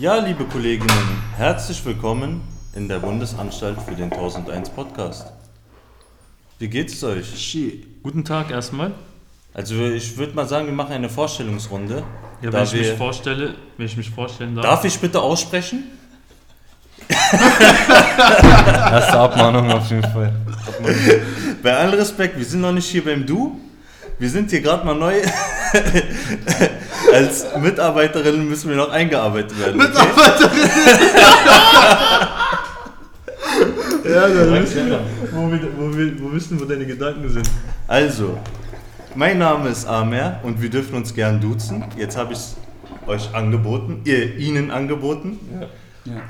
Ja, liebe Kolleginnen, herzlich willkommen in der Bundesanstalt für den 1001 Podcast. Wie geht's euch? Shit. Guten Tag erstmal. Also ich würde mal sagen, wir machen eine Vorstellungsrunde. Ja, wenn ich mich vorstelle, wenn ich mich vorstellen darf. Darf ich bitte aussprechen? Erste Abmahnung auf jeden Fall. Bei allem Respekt, wir sind noch nicht hier beim Du. Wir sind hier gerade mal neu. Als Mitarbeiterin müssen wir noch eingearbeitet werden. Okay? Ja, dann Wo, wir, wo, wir, wo wissen, wo deine Gedanken sind. Also, mein Name ist Amer und wir dürfen uns gern duzen. Jetzt habe ich es euch angeboten, ihr Ihnen angeboten. Ja.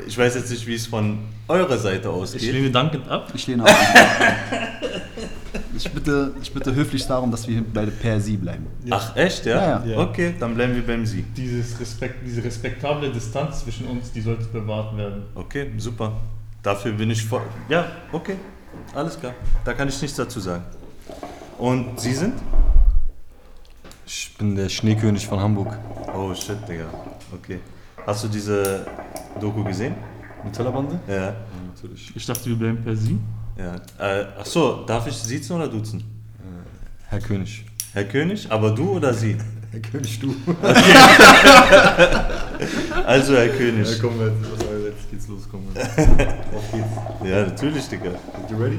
Ich weiß jetzt nicht, wie es von eurer Seite ich ausgeht. lehne dankend ab. Ich lehne auch. Ich bitte, ich bitte höflich darum, dass wir bei per Sie bleiben. Ach, echt, ja? Ja, ja. Okay, dann bleiben wir beim Sie. Dieses Respekt, diese respektable Distanz zwischen uns, die sollte bewahrt werden. Okay, super. Dafür bin ich vor. Ja, okay. Alles klar. Da kann ich nichts dazu sagen. Und Sie sind? Ich bin der Schneekönig von Hamburg. Oh shit, Digga. Okay. Hast du diese Doku gesehen? Mit Tellerbande? Ja. Ja, natürlich. Ich dachte, wir bleiben per Sie. Ja. Äh, ach so, darf ich siezen oder duzen? Herr König. Herr König, aber du oder Sie? Herr König, du. Also Herr König. Ja, komm, jetzt geht's los, komm. Auf geht's. Ja, natürlich, Digga. Are you ready?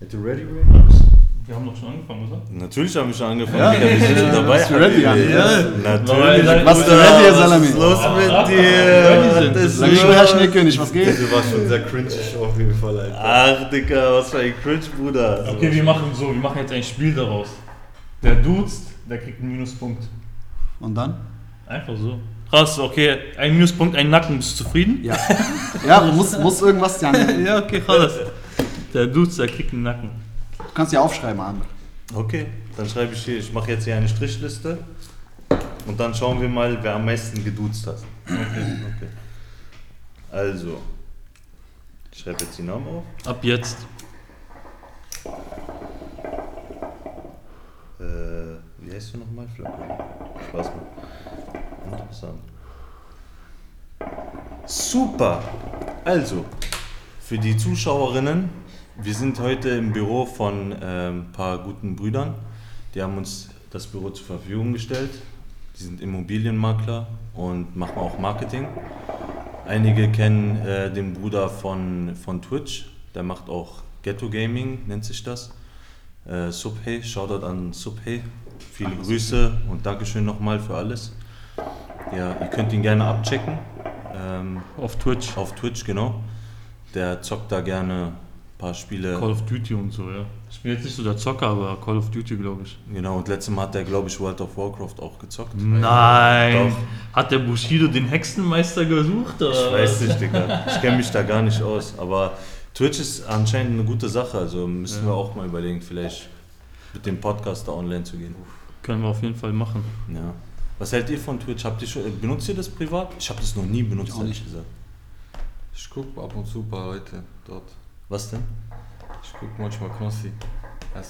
Are you ready, ready? Wir haben doch schon angefangen, oder? Natürlich haben wir schon angefangen, Ja. Sind schon Ja, dabei. bist du ready. Ja. Natürlich. Was für ready, was Salami? ist los mit Ja, dir? Was ist Sag ich? Herr Schneekönig, was geht? Du warst schon sehr cringe auf jeden Fall, Alter. Ach, Digga, was für ein Cringe, Bruder. Okay, wir machen so, wir machen jetzt ein Spiel daraus. Der duzt, der kriegt einen Minuspunkt. Und dann? Einfach so. Krass, okay, ein Minuspunkt, ein Nacken, bist du zufrieden? Ja. Ja, muss, muss irgendwas, Jan. Ja, okay, krass. Der duzt, der kriegt einen Nacken. Du kannst ja aufschreiben, An. Okay, dann schreibe ich hier, ich mache jetzt hier eine Strichliste und dann schauen wir mal, wer am meisten geduzt hat. Okay, okay. Also, ich schreibe jetzt die Namen auf. Ab jetzt. Äh, wie heißt du nochmal? Spaß mal. Interessant. Super! Also, für die Zuschauerinnen, wir sind heute im Büro von ähm, ein paar guten Brüdern. Die haben uns das Büro zur Verfügung gestellt. Die sind Immobilienmakler und machen auch Marketing. Einige kennen äh, den Bruder von, von Twitch, der macht auch Ghetto Gaming, nennt sich das. Äh, Subhey, Shoutout an Subhey. Viele Grüße und Dankeschön nochmal für alles. Ja, ihr könnt ihn gerne abchecken. Ähm, Auf Twitch. auf Twitch, genau. Der zockt da gerne paar Spiele. Call of Duty und so, ja. Ich bin jetzt nicht so der Zocker, aber Call of Duty, glaube ich. Genau, und letztes Mal hat er, glaube ich, World of Warcraft auch gezockt. Nein! Doch. Hat der Bushido den Hexenmeister gesucht? Oder? Ich weiß nicht, Digga. Ich kenne mich da gar nicht aus. Aber Twitch ist anscheinend eine gute Sache. Also müssen wir auch mal überlegen, vielleicht mit dem Podcast da online zu gehen. Können wir auf jeden Fall machen. Ja. Was hält ihr von Twitch? Habt ihr schon, benutzt ihr das privat? Ich habe das noch nie benutzt, ehrlich nicht. gesagt. Ich guck ab und zu ein paar Leute dort. Was denn? Ich guck manchmal Knossi.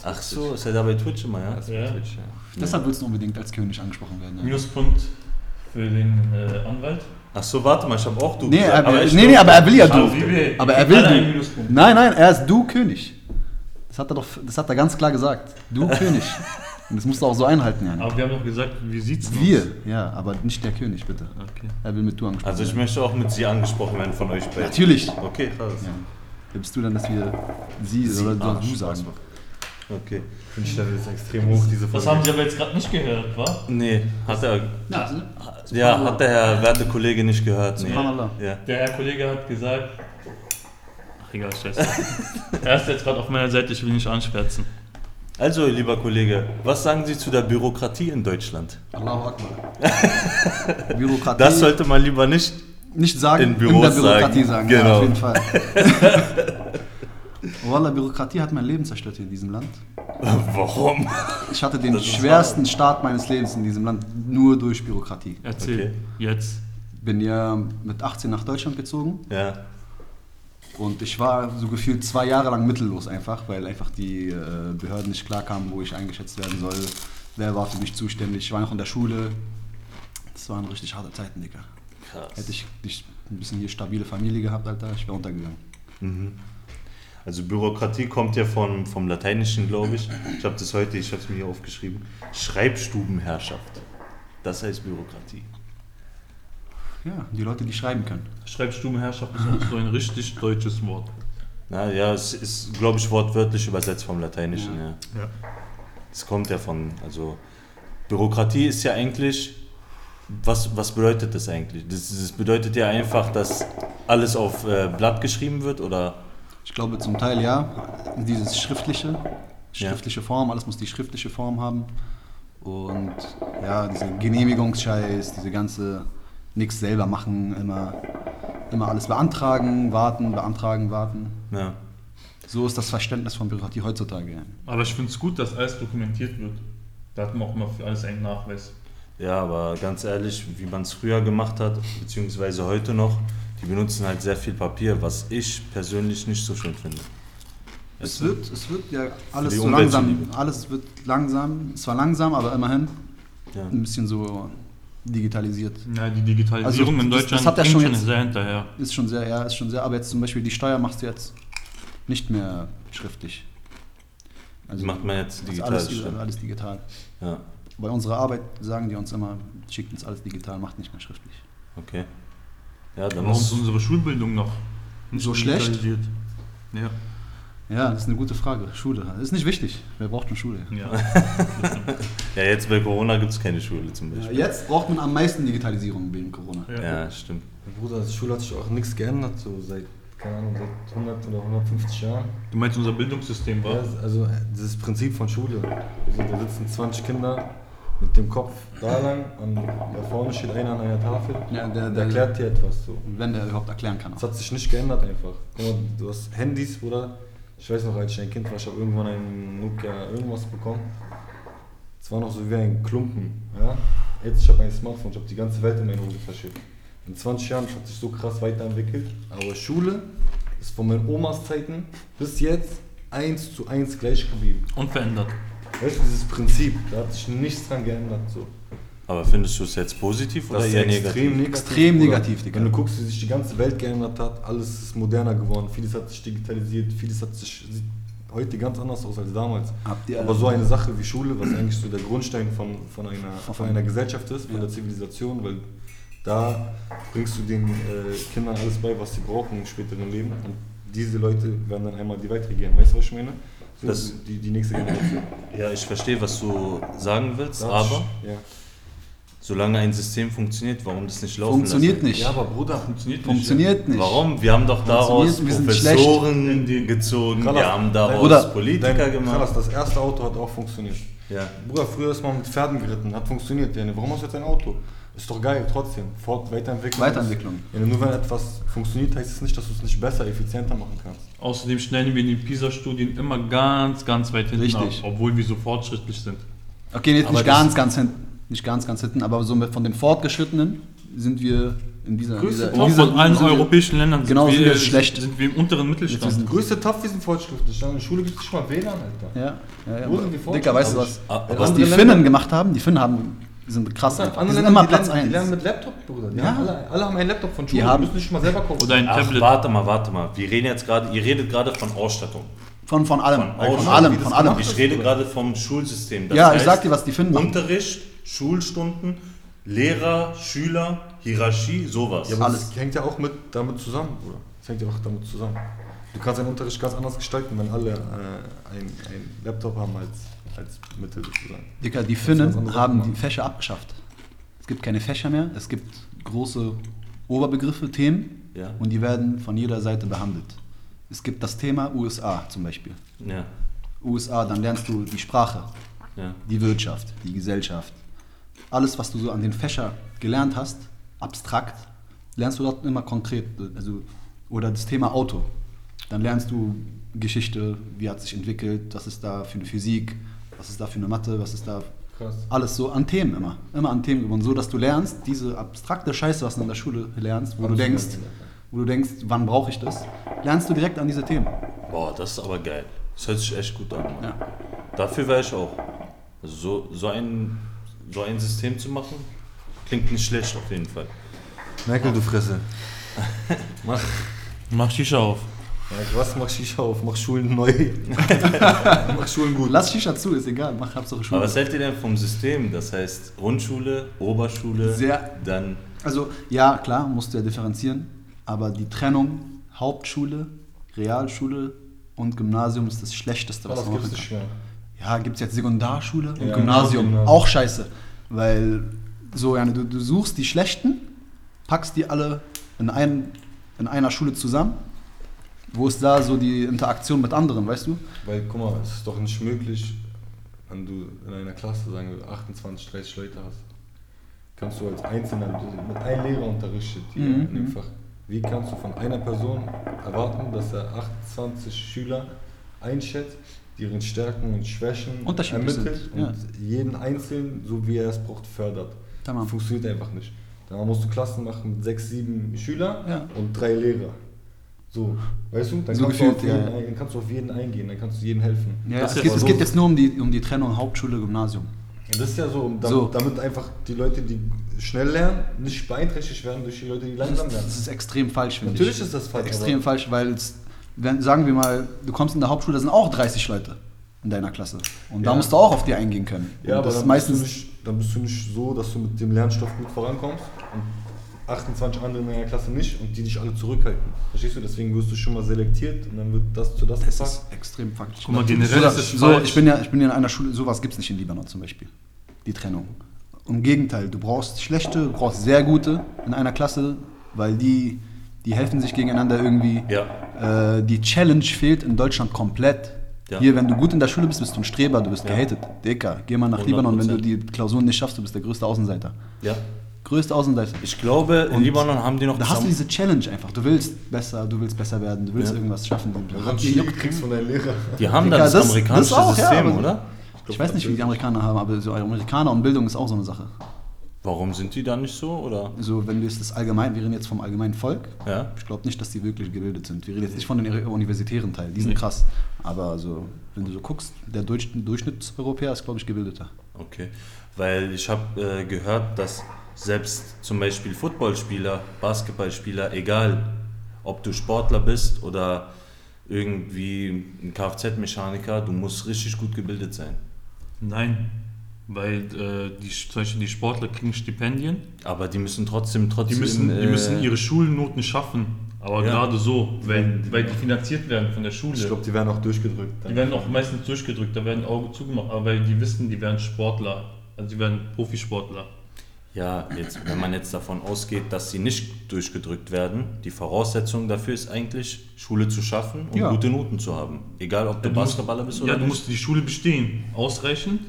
Ach so, ist er da bei Twitch immer, ja? Ja. Twitch, ja. Deshalb willst du unbedingt als König angesprochen werden. Ja. Minuspunkt für den äh, Anwalt. Ach so, warte mal, ich habe auch du Nee, gesagt, er, ich nee, glaub- nee, aber er will ja Aber du. Aber er will du. Nein, nein, er ist du König. Das hat er doch, das hat er ganz klar gesagt. Du König. Und das musst du auch so einhalten, Jan. Aber wir haben doch gesagt, wie sieht's aus? Wir, ja, aber nicht der König, bitte. Okay. Er will mit du angesprochen Also ich werden. möchte auch mit sie angesprochen werden von euch beiden. Natürlich. Okay, krass. Ja. Bist du dann, dass wir sie, Sie, oder ah, du sagen? Okay. Cringe-Level ist extrem hoch, diese Das Folge. haben Sie aber jetzt gerade nicht gehört, wa? Nee, hat er. Ja, also, Ja, hat der Herr werte Kollege nicht gehört. Nee. Subhanallah. Ja. Der Herr Kollege hat gesagt. Ach egal, scheiße. er ist jetzt gerade auf meiner Seite, ich will nicht anschwärzen. Also, lieber Kollege, was sagen Sie zu der Bürokratie in Deutschland? Allahu Akbar. Bürokratie. Das sollte man lieber nicht. Nicht sagen, in in, Büros der Bürokratie sagen. sagen. Ja, Genau. auf jeden Fall. Wallah, Bürokratie hat mein Leben zerstört hier in diesem Land. Warum? Ich hatte den schwersten Start meines Lebens in diesem Land nur durch Bürokratie. Erzähl. Okay. Jetzt. Bin ja mit 18 nach Deutschland gezogen Ja. und ich war so gefühlt zwei Jahre lang mittellos einfach, weil einfach die äh, Behörden nicht klarkamen, wo ich eingeschätzt werden soll. Wer war für mich zuständig? Ich war noch in der Schule. Das waren richtig harte Zeiten, Digga. Krass. Hätte ich nicht ein bisschen hier stabile Familie gehabt, Alter, ich wäre untergegangen. Mhm. Also Bürokratie kommt ja von, vom Lateinischen, glaube ich. Ich habe das heute, ich habe es mir hier aufgeschrieben. Schreibstubenherrschaft. Das heißt Bürokratie. Ja, die Leute, die schreiben können. Schreibstubenherrschaft ist auch so ein richtig deutsches Wort. Na ja, es ist, glaube ich, wortwörtlich übersetzt vom Lateinischen, ja. Ja. Es kommt ja von, also Bürokratie ist ja eigentlich, was, was bedeutet das eigentlich? Das, das bedeutet ja einfach, dass alles auf äh, Blatt geschrieben wird oder Ich glaube zum Teil ja. Dieses schriftliche, schriftliche Form, alles muss die schriftliche Form haben. Und ja, diese Genehmigungsscheiß, diese ganze nichts selber machen, immer, immer alles beantragen, warten, beantragen, warten. ja. So ist das Verständnis von Bürokratie heutzutage. ja. Aber ich finde es gut, dass alles dokumentiert wird. Da hat man auch immer für alles einen Nachweis. Ja, aber ganz ehrlich, wie man es früher gemacht hat, beziehungsweise heute noch, die benutzen halt sehr viel Papier, was ich persönlich nicht so schön finde. Es wird, es wird ja alles so langsam, alles wird langsam, zwar langsam, aber immerhin Ja. ein bisschen so digitalisiert. Ja, die Digitalisierung Also, in das- Deutschland das hat ja schon jetzt- sehr hinterher. Ist schon sehr, ja, ist schon sehr, aber jetzt zum Beispiel die Steuer machst du jetzt nicht mehr schriftlich. Also macht man jetzt ist digital. alles, alles digital. Ja, Bei unserer Arbeit sagen die uns immer, schickt uns alles digital, macht nicht mehr schriftlich. okay. Ja, dann Warum ist unsere Schulbildung noch nicht So schlecht? Ja. Ja, das ist eine gute Frage. Schule. Das ist nicht wichtig. Wer braucht eine Schule? ja. ja, jetzt bei Corona gibt es keine Schule zum Ja, Beispiel. jetzt braucht man am meisten Digitalisierung wegen Corona. Ja. Ja, stimmt. Bruder, die Schule hat sich auch nichts geändert, so seit, keine Ahnung, seit 100 oder 150 Jahren. Du meinst, unser Bildungssystem war? Ja, also äh, dieses Prinzip von Schule. Also, da sitzen 20 Kinder mit dem Kopf da lang und da vorne steht einer an einer Tafel Ja, der- und der- erklärt dir etwas so. Wenn der überhaupt erklären kann. Das hat sich nicht geändert einfach. Guck mal, Du hast Handys, Bruder. Ich weiß noch, als ich ein Kind war, ich habe irgendwann ein Nokia irgendwas bekommen. Es war noch so wie ein Klumpen. Ja? Jetzt ich habe ein Smartphone, ich habe die ganze Welt in meine Hose verschickt. In 20 Jahren hat sich so krass weiterentwickelt. Aber Schule ist von meinen Omas Zeiten bis jetzt eins zu eins gleich geblieben. Unverändert. Weißt du, dieses Prinzip, da hat sich nichts dran geändert. So. Aber findest du es jetzt positiv oder Das ist eher extrem negativ? negativ. Extrem negativ, Digga. Wenn du guckst, wie sich die ganze Welt geändert hat, alles ist moderner geworden, vieles hat sich digitalisiert, vieles hat sich, sieht heute ganz anders aus als damals. Habt ihr- Aber so eine Sache wie Schule, was eigentlich so der Grundstein von, von, einer, von einer Gesellschaft ist, von Ja. der Zivilisation, weil da bringst du den äh, Kindern alles bei, was sie brauchen im späteren Leben. Und diese Leute werden dann einmal die Welt regieren. Weißt du, was ich meine? Das- die, die nächste Generation. Ja, ich verstehe, was du sagen willst, Da hat sich- aber Ja. Solange ein System funktioniert, warum das nicht laufen Funktioniert lassen? nicht. ja, aber Bruder, Funktioniert nicht. Funktioniert nicht. Warum? Wir haben doch daraus Professoren gezogen, Krass. wir haben daraus Bruder, Politiker Dein, gemacht. Krass, das erste Auto hat auch funktioniert. Ja. Bruder, früher ist man mit Pferden geritten, hat funktioniert. Ja, warum hast du jetzt ein Auto? Ist doch geil, trotzdem. Fort Weiterentwicklung. Weiterentwicklung. Ja, nur wenn etwas funktioniert, heißt es nicht, dass du es nicht besser, effizienter machen kannst. Außerdem stellen wir in den PISA-Studien immer ganz, ganz weit hinten Richtig. ab, obwohl wir so fortschrittlich sind. Okay, jetzt Aber nicht das- ganz, ganz hinten. Nicht ganz, ganz hinten, aber so mit- von den Fortgeschrittenen sind wir in dieser. Größte dieser, in dieser von allen sind wir- europäischen Ländern Genau, sind wir, wir schlecht. sind wir im unteren Mittelstand. sind- Größte Tough, wir sind fortschrittlich. In der Schule gibt es nicht mal WLAN, Alter. Ja, ja, ja. Wo sind die aber, Dicker, weißt du Aber was? In Was die Ländern- Finnen gemacht haben, die Finnen haben, sind krass. Die Andere sind Länder, immer die Platz lernen, Die lernen 1. mit Laptop, Bruder. Die Ja. haben alle, alle haben einen Laptop von Schule, Die die, haben- müssen nicht mal selber gucken. Oder ein Ach, Tablet. warte mal, warte mal. Wir reden jetzt gerade, ihr redet gerade von Ausstattung. Von, von allem. Von Von, allem, von allem. Ich ist, rede gerade vom Schulsystem. Das Ja, ich heißt, sag dir, was die Finnen machen. Unterricht, Schulstunden, Lehrer, Schüler, Hierarchie, sowas. Ja, aber Alles. das hängt ja auch mit, damit zusammen, Bruder. Das hängt ja auch damit zusammen. Du kannst deinen Unterricht ganz anders gestalten, wenn alle äh, ein, ein Laptop haben als, als Mittel sozusagen. Dicker, die Finnen haben die Fächer abgeschafft. Es gibt keine Fächer mehr, es gibt große Oberbegriffe, Themen Ja. und die werden von jeder Seite behandelt. Es gibt das Thema USA zum Beispiel. Ja, USA, dann lernst du die Sprache, ja. die Wirtschaft, die Gesellschaft. Alles, was du so an den Fächern gelernt hast, abstrakt, lernst du dort immer konkret. Also, oder das Thema Auto. Dann lernst du Geschichte, wie hat sich entwickelt, was ist da für eine Physik, was ist da für eine Mathe, was ist da. Krass. Alles so an Themen immer. Immer an Themen gewonnen. So, dass du lernst, diese abstrakte Scheiße, was du in der Schule lernst, wo du denkst, wo du denkst, wann brauche ich das, lernst du direkt an diese Themen. Boah, das ist aber geil. Das hört sich echt gut an. Ja. Dafür wäre ich auch. So, so, ein, so ein System zu machen, klingt nicht schlecht auf jeden Fall. Merkel, du Fresse. Mach, Mach Shisha auf. ja, was mach Shisha auf? Mach Schulen neu. mach Schulen gut. Lass Shisha zu, ist egal. Mach Hauptsache Aber Schule. was hält ihr denn vom System? Das heißt Grundschule, Oberschule, Sehr- dann Also, ja, klar, musst du ja differenzieren. Aber die Trennung Hauptschule, Realschule und Gymnasium ist das Schlechteste, was man machen kann. mehr? Ja, gibt es jetzt Sekundarschule und Ja, Gymnasium. Gymnasium. Auch scheiße. Weil so, ja, du, du suchst die Schlechten, packst die alle in, ein, in einer Schule zusammen. Wo ist da so die Interaktion mit anderen, weißt du? Weil, guck mal, es ist doch nicht möglich, wenn du in einer Klasse, sagen wir, 28, 30 Leute hast, kannst du als Einzelner mit einem Lehrer unterrichtet hier Mhm, in dem mhm. Fach. Wie kannst du von einer Person erwarten, dass er 28 Schüler einschätzt, deren Stärken und Schwächen Unterschiedlich ermittelt sind, ja. und jeden Einzelnen, so wie er es braucht, fördert? Tamam. Funktioniert einfach nicht. Da musst du Klassen machen mit sechs, sieben Schüler Ja. und drei Lehrer. So, weißt du? Dann, So kannst, du gefühlt, auf jeden, ja, dann kannst du auf jeden eingehen, dann kannst du jedem helfen. Ja, Das es, ist geht, es geht jetzt nur um die, um die Trennung Hauptschule, Gymnasium. Ja, Das ist ja so, um damit, So. damit einfach die Leute, die schnell lernen, nicht beeinträchtigt werden durch die Leute, die langsam lernen. Das ist extrem falsch, finde ich. Natürlich ist das falsch, Extrem aber- falsch, weil es, wenn, sagen wir mal, du kommst in der Hauptschule, da sind auch 30 Leute in deiner Klasse. Und da Ja. musst du auch auf die eingehen können. Ja, und aber das dann, ist meistens bist du nicht, dann bist du nicht so, dass du mit dem Lernstoff gut vorankommst und 28 andere in deiner Klasse nicht und die dich alle zurückhalten. Verstehst du? Deswegen wirst du schon mal selektiert und dann wird das zu das Das gepackt. ist extrem faktisch. Guck mal, generell so, ist es so, falsch. ich, bin ja, ich bin ja in einer Schule, sowas gibt es nicht in Libanon zum Beispiel. Die Trennung. Im Gegenteil, du brauchst schlechte, du brauchst sehr gute in einer Klasse, weil die, die helfen sich gegeneinander irgendwie. Ja. Äh, die Challenge fehlt in Deutschland komplett. Ja. Hier, wenn du gut in der Schule bist, bist du ein Streber, du bist Ja. gehatet. Dicker, geh mal nach Libanon, wenn du 100%. die Klausuren nicht schaffst, du bist der größte Außenseiter. ja. Größte Außenseiter. Ich glaube, in Und Libanon haben die noch Da hast du diese Challenge einfach. Du willst besser, du willst besser werden, du willst Ja. irgendwas schaffen. Du einen die kriegst von deinem Lehrer. Die haben da das, das- amerikanische das auch, ja, System, aber- oder? Ich weiß nicht, wie die Amerikaner haben, aber so Amerikaner und Bildung ist auch so eine Sache. Warum sind die da nicht so? Oder? Also wenn wir jetzt das allgemein, wir reden jetzt vom allgemeinen Volk. Ja. Ich glaube nicht, dass die wirklich gebildet sind. Wir reden jetzt nicht von den universitären Teil, die sind Nee. krass. Aber also, wenn du so guckst, der Durch Durchschnittseuropäer ist, glaube ich, gebildeter. Okay. Weil ich habe äh, gehört, dass selbst zum Beispiel Footballspieler, Basketballspieler, egal ob du Sportler bist oder irgendwie ein Kfz-Mechaniker, du musst richtig gut gebildet sein. Nein, weil äh, die, zum Beispiel die Sportler kriegen Stipendien. Aber die müssen trotzdem Die trotzdem. müssen, die äh, müssen ihre Schulnoten schaffen. Aber Ja. gerade so, weil, weil die finanziert werden von der Schule. Ich glaube, die werden auch durchgedrückt. dann. die werden auch meistens durchgedrückt, da werden Augen zugemacht, aber weil die wissen, die werden Sportler. Also die werden Profisportler. Ja, jetzt, wenn man jetzt davon ausgeht, dass sie nicht durchgedrückt werden, die Voraussetzung dafür ist eigentlich, Schule zu schaffen und Ja. gute Noten zu haben. Egal, ob du Ja, du Basketballer bist oder Ja, du nicht. musst die Schule bestehen, ausreichend,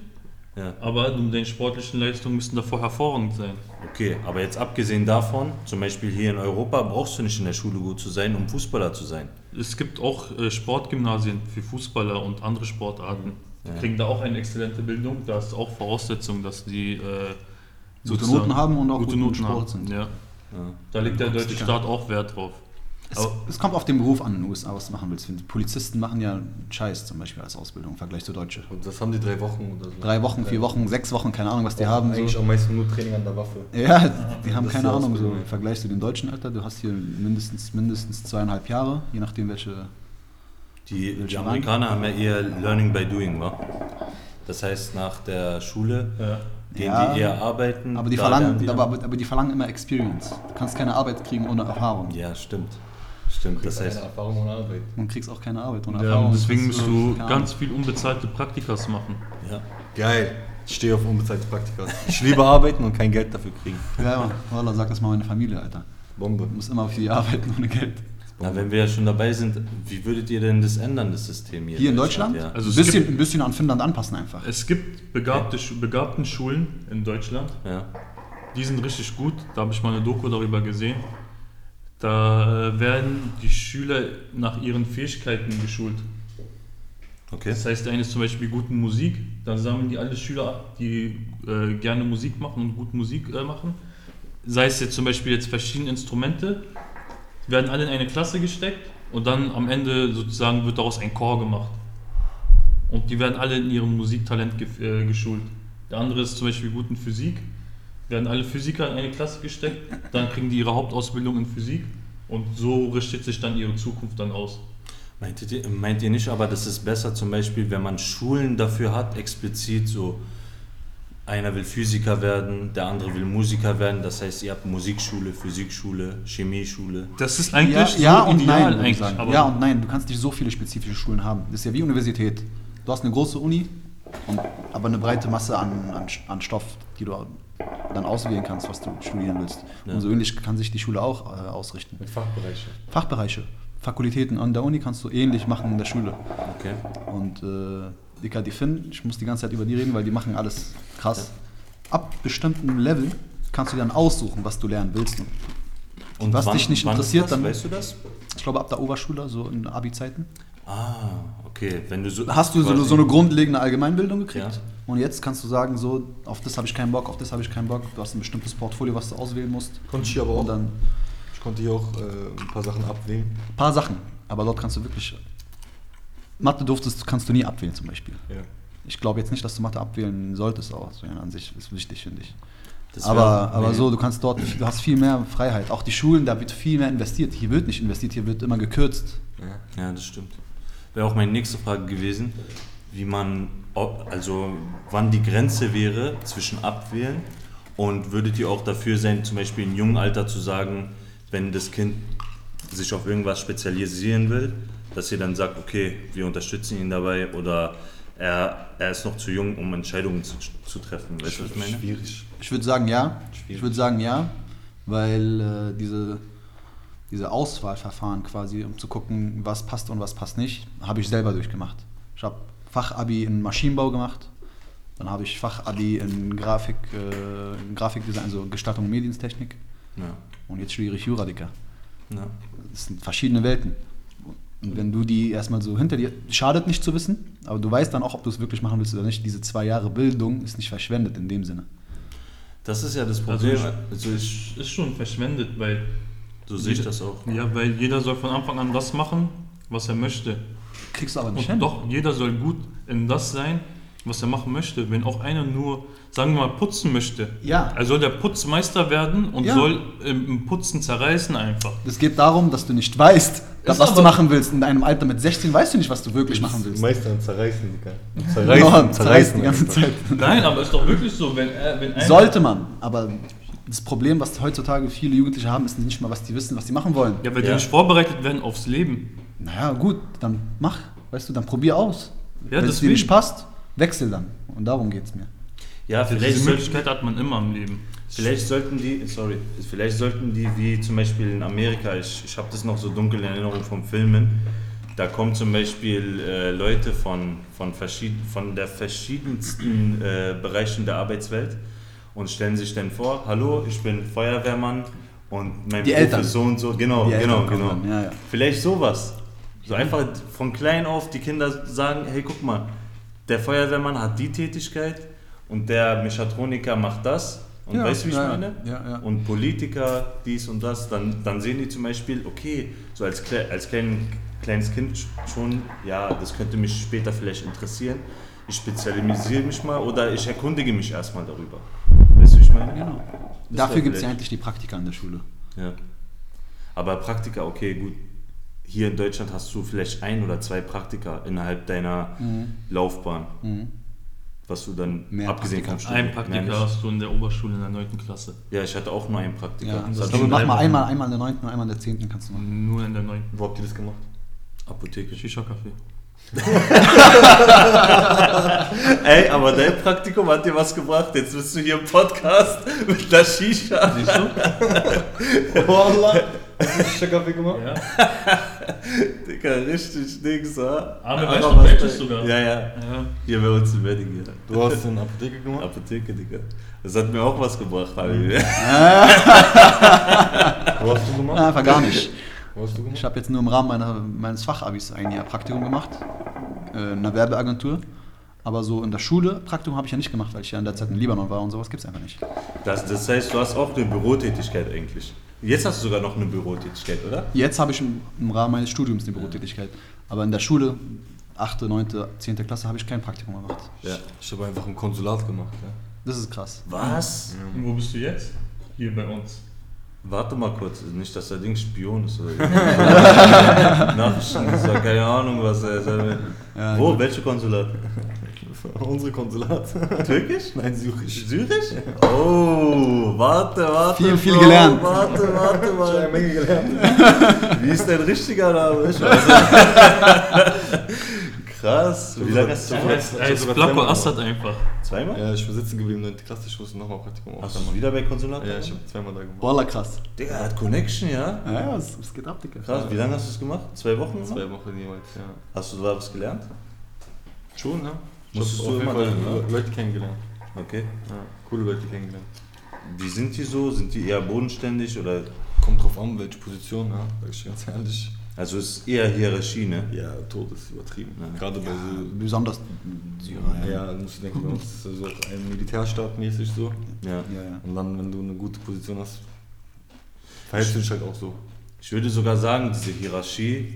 Ja. aber deine sportlichen Leistungen müssen davor hervorragend sein. Okay, aber jetzt abgesehen davon, zum Beispiel hier in Europa, brauchst du nicht in der Schule gut zu sein, um Fußballer zu sein. Es gibt auch äh, Sportgymnasien für Fußballer und andere Sportarten. Die Ja. kriegen da auch eine exzellente Bildung. Da ist auch Voraussetzung, dass die äh, Gute Noten haben und auch gute gut im Noten Sport haben. sind. Ja. Ja. Da legt der deutsche. Staat auch Wert drauf. Es, Aber- es kommt auf den Beruf an in den USA, was du machen willst. Polizisten machen ja Scheiß zum Beispiel als Ausbildung im Vergleich zu Deutsche. Und das haben die drei Wochen oder so. Drei Wochen, vier Wochen, sechs Wochen, keine Ahnung, was die Auch haben. Eigentlich So. am meisten nur Training an der Waffe. Ja, die haben keine die Ahnung, so im Vergleich zu den Deutschen, Alter. Du hast hier mindestens, mindestens zweieinhalb Jahre, je nachdem welche. Die, die Welche Amerikaner haben ja eher Learning by Doing, wa? Das heißt, nach der Schule Ja. gehen Ja, die eher arbeiten. Aber die, verlangen, die aber, aber die verlangen immer Experience. Du kannst keine Arbeit kriegen ohne Erfahrung. Ja, stimmt. Stimmt, das heißt heißt, Erfahrung und Arbeit. Und kriegst auch keine Arbeit ohne Ja, Erfahrung. deswegen musst du keine ganz viel unbezahlte Praktikas machen. ja. Geil. Ich stehe auf unbezahlte Praktika. Ich liebe arbeiten und kein Geld dafür kriegen. Ja. Wallah, sag das mal meine Familie, Alter. Bombe. Du musst immer für die arbeiten ohne Geld. Na, wenn wir ja schon dabei sind, wie würdet ihr denn das ändern, das System hier? Hier in Deutschland? Ja. Also ein, bisschen, gibt- ein bisschen an Finnland anpassen einfach. Es gibt begabte, begabten Schulen in Deutschland. ja. Die sind richtig gut. Da habe ich mal eine Doku darüber gesehen. Da äh, werden die Schüler nach ihren Fähigkeiten geschult. Okay. Das heißt, der eine ist zum Beispiel gut in Musik, dann sammeln die alle Schüler ab, die äh, gerne Musik machen und gut Musik äh, machen. Sei es jetzt zum Beispiel jetzt verschiedene Instrumente, werden alle in eine Klasse gesteckt und dann am Ende sozusagen wird daraus ein Chor gemacht. Und die werden alle in ihrem Musiktalent ge äh, geschult. Der andere ist zum Beispiel gut in Physik, werden alle Physiker in eine Klasse gesteckt, dann kriegen die ihre Hauptausbildung in Physik und so richtet sich dann ihre Zukunft dann aus. Meint ihr, meint ihr nicht aber, das ist besser zum Beispiel, wenn man Schulen dafür hat, explizit so, einer will Physiker werden, der andere will Musiker werden, das heißt, ihr habt Musikschule, Physikschule, Chemieschule. Das ist Ja, eigentlich ja so und ideal nein, eigentlich. sagen. Aber Ja und nein, du kannst nicht so viele spezifische Schulen haben. Das ist ja wie Universität. Du hast eine große Uni, und, aber eine breite Masse an, an, an Stoff, die du dann auswählen kannst, was du studieren willst. Ja. Und so ähnlich kann sich die Schule auch äh, ausrichten. Mit Fachbereiche. Fachbereiche, Fakultäten an der Uni kannst du ähnlich machen in der Schule. Okay. Und äh, Dicker, die Finn, ich muss die ganze Zeit über die reden, weil die machen alles krass. Ab bestimmten Level kannst du dann aussuchen, was du lernen willst. Und was dich nicht wann interessiert, das? dann- Weißt du das? ich glaube, ab der Oberschule, so in Abi-Zeiten, Ah, okay. Wenn du so, hast du so, so eine grundlegende Allgemeinbildung gekriegt. Ja. Und jetzt kannst du sagen, so, auf das habe ich keinen Bock, auf das habe ich keinen Bock. Du hast ein bestimmtes Portfolio, was du auswählen musst. Konnte ich hier aber auch. Und dann Ich konnte hier auch äh, ein paar Sachen abwählen. ein paar Sachen. Aber dort kannst du wirklich. Mathe durftest, kannst du nie abwählen, zum Beispiel. Ja. Ich glaube jetzt nicht, dass du Mathe abwählen solltest, aber so, ja, an sich ist wichtig, finde ich. Das aber aber so, du kannst dort, du hast viel mehr Freiheit. Auch die Schulen, da wird viel mehr investiert. Hier wird nicht investiert, hier wird immer gekürzt. ja. Ja, das stimmt. Wäre auch meine nächste Frage gewesen, wie man, ob, also wann die Grenze wäre zwischen Abwählen und würdet ihr auch dafür sein, zum Beispiel im jungen Alter zu sagen, wenn das Kind sich auf irgendwas spezialisieren will, dass ihr dann sagt, okay, wir unterstützen ihn dabei oder er, er ist noch zu jung, um Entscheidungen zu, zu treffen. Weißt du, was ich meine? Schwierig. Ich würde sagen ja. Schwierig. Ich würde sagen ja, weil äh, diese, diese Auswahlverfahren quasi, um zu gucken, was passt und was passt nicht, habe ich selber durchgemacht. Ich habe Fachabi in Maschinenbau gemacht, dann habe ich Fachabi in Grafik, äh, in Grafikdesign, also Gestaltung und Medientechnik Ja. und jetzt studiere ich Juradiker. Ja. Das sind verschiedene Welten. Und wenn du die erstmal so hinter dir, schadet nicht zu wissen, aber du weißt dann auch, ob du es wirklich machen willst oder nicht. Diese zwei Jahre Bildung ist nicht verschwendet in dem Sinne. Das ist ja das Also Problem. ich- Also ich, ist schon verschwendet, weil so sehe ich das auch. ja, weil jeder soll von Anfang an das machen, was er möchte. Kriegst du aber nicht Und hin. doch, jeder soll gut in das sein, was er machen möchte. Wenn auch einer nur, sagen wir mal, putzen möchte, Ja. er soll der Putzmeister werden und Ja. soll im, Putzen zerreißen einfach. Es geht darum, dass du nicht weißt, was aber- du machen willst. In deinem Alter mit 16 weißt du nicht, was du wirklich machen willst. Meister an zerreißen, Digga. Genau, Zerreißen, zerreißt die ganze einfach. Zeit. Nein, aber ist doch wirklich so, wenn er, wenn einer, Sollte man, aber das Problem, was heutzutage viele Jugendliche haben, ist nicht mal, was die wissen, was die machen wollen. Ja, weil die Ja. nicht vorbereitet werden aufs Leben. Naja, gut, dann mach, weißt du, dann probier aus. Ja, Wenn es dir nicht passt, wechsel dann. Und darum geht es mir. Ja, vielleicht Diese Möglichkeit hat man immer im Leben. Vielleicht sollten die, sorry, vielleicht sollten die wie zum Beispiel in Amerika, ich, ich habe das noch so dunkel in Erinnerung vom Filmen, da kommen zum Beispiel äh, Leute von, von, verschied, von der verschiedensten äh, Bereichen der Arbeitswelt und stellen sich dann vor, hallo, ich bin Feuerwehrmann und mein Die Beruf Eltern. ist so und so, genau, Die genau, genau. ja, ja. Vielleicht sowas. So einfach von klein auf die Kinder sagen, hey, guck mal, der Feuerwehrmann hat die Tätigkeit und der Mechatroniker macht das. Und Ja, weißt du, wie ich meine? Und Politiker, dies und das, dann, dann sehen die zum Beispiel, okay, so als, als klein, kleines Kind sch- schon, ja, das könnte mich später vielleicht interessieren. Ich spezialisiere mich mal oder ich erkundige mich erstmal darüber. Weißt du, wie ich meine? Genau. Das Dafür wär gibt es ja eigentlich die Praktika in der Schule. Ja. Aber Praktika, okay, gut. Hier in Deutschland hast du vielleicht ein oder zwei Praktika innerhalb deiner Laufbahn. Was du dann, Mehr abgesehen vom Ein. Praktika hast du in der Oberschule in der 9. Klasse. Ja, ich hatte auch nur ein Praktika. Ja, Das ich glaube, mach mal einmal, einmal in der 9. und einmal in der 10. kannst du machen. Nur in der 9. Wo habt ihr das gemacht? Apotheke. Shisha-Café. Ey, aber dein Praktikum hat dir was gebracht. Jetzt bist du hier im Podcast mit der Shisha. Siehst du? Wallah! Hast du Shisha-Kaffee gemacht? Ja. Digga, richtig Dings, ha? Arme was da- sogar. Ja, ja. Ja. Hier bei uns im Wedding, ja. Du hast der Apotheke gemacht? Apotheke, Digga. Das hat mir auch was gebracht, Habibi. Wo hast du gemacht? Einfach gar nicht. Wo hast du Ich gemacht? habe jetzt nur im Rahmen meiner, meines Fachabis ein Jahr Praktikum gemacht, äh, in einer Werbeagentur. Aber so in der Schule Praktikum habe ich ja nicht gemacht, weil ich ja in der Zeit in Libanon war und sowas gibt es einfach nicht. Das, das heißt, du hast auch eine Bürotätigkeit eigentlich. Jetzt hast du sogar noch eine Bürotätigkeit, oder? Jetzt habe ich im, im Rahmen meines Studiums eine Bürotätigkeit. Aber in der Schule, 8., 9., 10. Klasse, habe ich kein Praktikum gemacht. Ja. Ich habe einfach ein Konsulat gemacht. Ja. Das ist krass. Was? Und wo bist du jetzt? Hier bei uns. Warte mal kurz, nicht, dass der Ding Spion ist oder Nachrichten, ist keine Ahnung, was er ist. Ja, Wo? gut. Welche Konsulat? Unsere Konsulat. Türkisch? Nein, Syrisch. Syrisch? Oh, warte, warte. Viel, viel Bro, gelernt. Warte, warte Ich habe mal. eine Menge gelernt. Wie ist dein richtiger Name? Ich weiß nicht. Krass. Wie lange hast du sogar Blacko zweimal Assad einfach. Zweimal? Ja, ich bin sitzen geblieben, 9. Klasse, ich musste nochmal Praktikum Hast du wieder bei Konsulat? Ja, ich habe zweimal da gemacht. Wallah, krass. Digga, hat Connection, ja? Ja, ja, es, es geht ab, Digga. Krass, wie lange hast du es gemacht? Zwei Wochen? Zwei Wochen jeweils, ja. Hast du da was gelernt? Schon, ja. Ich Musstest du auf jeden immer Fall ne? Leute kennengelernt. Okay. Ja, coole Leute kennengelernt. Wie sind die so? Sind die eher bodenständig oder? Kommt drauf an, welche Position, ja. Sag ich ganz ehrlich. Also es ist eher Hierarchie, ne? Ja, Tod ist übertrieben. Ja. Gerade bei so. Besonders Syrer, ja. Ja, musst du denken, bei uns ist so ein Militärstaat mäßig so. Ja. Ja, ja. Und dann, wenn du eine gute Position hast, verhältst du dich halt auch so. Ich würde sogar sagen, diese Hierarchie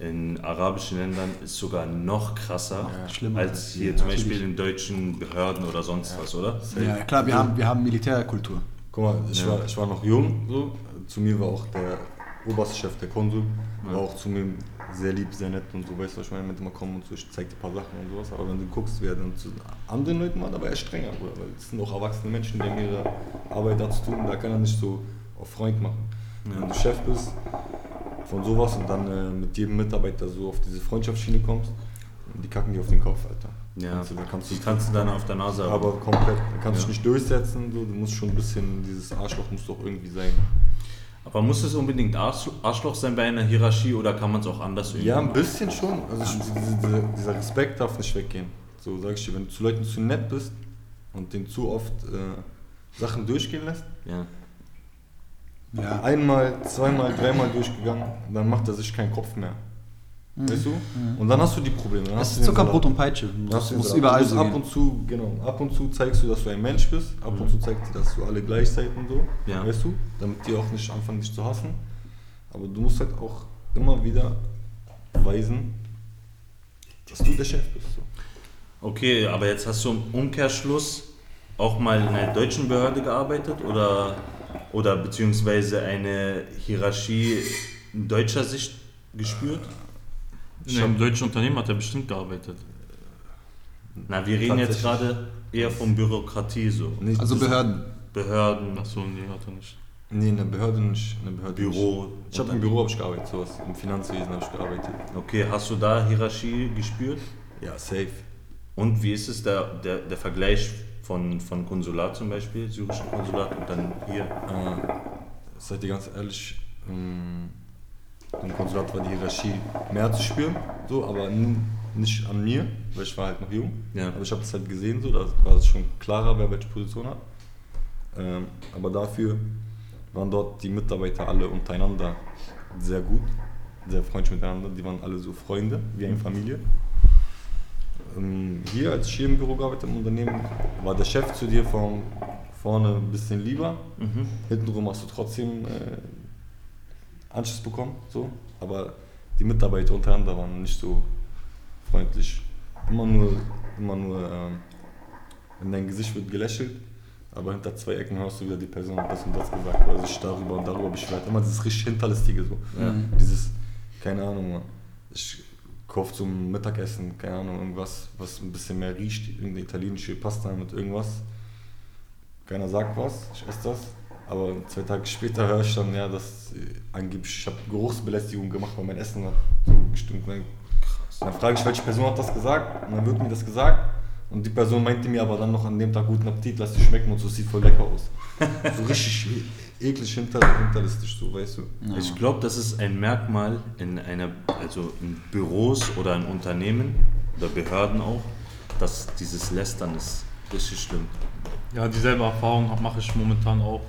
in arabischen Ländern ist sogar noch krasser Ja, als hier Ja, zum natürlich. Beispiel in deutschen Behörden oder sonst was, oder? Ja, ja, klar, wir haben, wir haben Militärkultur. Guck mal, ich, Ja. war, ich war noch jung, so. Zu mir war auch der oberste Chef, der Konsul, war auch zu mir sehr lieb, sehr nett und so, weißt du, was ich meine, mit immer kommen und so, ich zeig dir ein paar Sachen und sowas. Aber wenn du guckst, wer dann zu anderen Leuten war, da war er strenger, Bruder, weil es sind auch erwachsene Menschen, die haben ihre Arbeit da zu tun, da kann er nicht so auf Freund machen. Ja. Wenn du Chef bist von sowas und dann äh, mit jedem Mitarbeiter so auf diese Freundschaftsschiene kommst, die kacken dir auf den Kopf, Alter. Ja. Du, da kannst du Die kannst du dann auf der Nase aber komplett, da kannst du Ja. dich nicht durchsetzen, so, du musst schon ein bisschen, dieses Arschloch muss doch irgendwie sein. Aber muss es unbedingt Arsch- Arschloch sein bei einer Hierarchie oder kann man es auch anders irgendwie Ja, ein bisschen schon. Also ich, diese, diese, dieser Respekt darf nicht weggehen. So sag ich dir, wenn du zu Leuten zu nett bist und denen zu oft äh, Sachen durchgehen lässt, Ja. Ja. einmal, zweimal, dreimal durchgegangen, dann macht er sich keinen Kopf mehr. Weißt du? Und dann hast du die Probleme. Dann Es ist du den Zucker, Salat. Brot und Peitsche. Dann Muss, du überall so musst ab und zu, genau, ab und zu zeigst du, dass du ein Mensch bist, ab und zu zeigst du, dass du alle gleich seid und so, Ja. weißt du? Damit die auch nicht anfangen, dich zu hassen. Aber du musst halt auch immer wieder weisen, dass du der Chef bist. So. Okay, aber jetzt hast du im Umkehrschluss auch mal in einer deutschen Behörde gearbeitet oder, oder beziehungsweise eine Hierarchie in deutscher Sicht gespürt? In einem deutschen Unternehmen hat er bestimmt gearbeitet. Na, wir reden jetzt gerade eher von Bürokratie so. Nee, Also Behörden. Behörden, Achso, nee, hat er nicht. Nee, in der Behörde nicht. In der Behörde Büro. Nicht. Ich habe im Büro hab ich gearbeitet, sowas. Im Finanzwesen habe ich gearbeitet. Okay, hast du da Hierarchie gespürt? Ja, safe. Und wie ist es der, der, der Vergleich von, von Konsulat zum Beispiel, syrischen Konsulat und dann hier? Äh, seid ihr ganz ehrlich, im Konsulat war die Hierarchie mehr zu spüren, so, aber nicht an mir, weil ich war halt noch jung. Ja. Aber ich habe es halt gesehen, so, da war es schon klarer, wer welche Position hat. Ähm, aber dafür waren dort die Mitarbeiter alle untereinander sehr gut, sehr freundlich miteinander. Die waren alle so Freunde, wie eine Familie. Ähm, hier, als ich hier im Büro gearbeitet habe im Unternehmen, war der Chef zu dir von vorne ein bisschen lieber. Mhm. Hintenrum hast du trotzdem äh, Anschluss bekommen, so. Aber die Mitarbeiter untereinander waren nicht so freundlich. Immer nur, immer nur ähm, in dein Gesicht wird gelächelt, aber hinter zwei Ecken hörst du wieder, die Person hat das und das gesagt oder sich darüber und darüber beschwert. Immer dieses richtig Hinterlistige so. Ja. Dieses, keine Ahnung, Mann. ich kaufe zum Mittagessen, keine Ahnung, irgendwas, was ein bisschen mehr riecht, irgendeine italienische Pasta mit irgendwas. Keiner sagt was, ich esse das. Aber zwei Tage später höre ich dann, ja, dass äh, angeblich, ich habe Geruchsbelästigung gemacht, weil mein Essen hat so gestimmt. Dann frage ich, welche Person hat das gesagt? Und dann wird mir das gesagt. Und die Person meinte mir aber dann noch an dem Tag guten Appetit, lass dich schmecken und so sieht voll lecker aus. so richtig eklig hinter, hinterlistig, so, weißt du. Ich glaube, das ist ein Merkmal in einer, also in Büros oder in Unternehmen oder Behörden auch, dass dieses Lästern ist richtig schlimm. Ja, dieselbe Erfahrung mache ich momentan auch.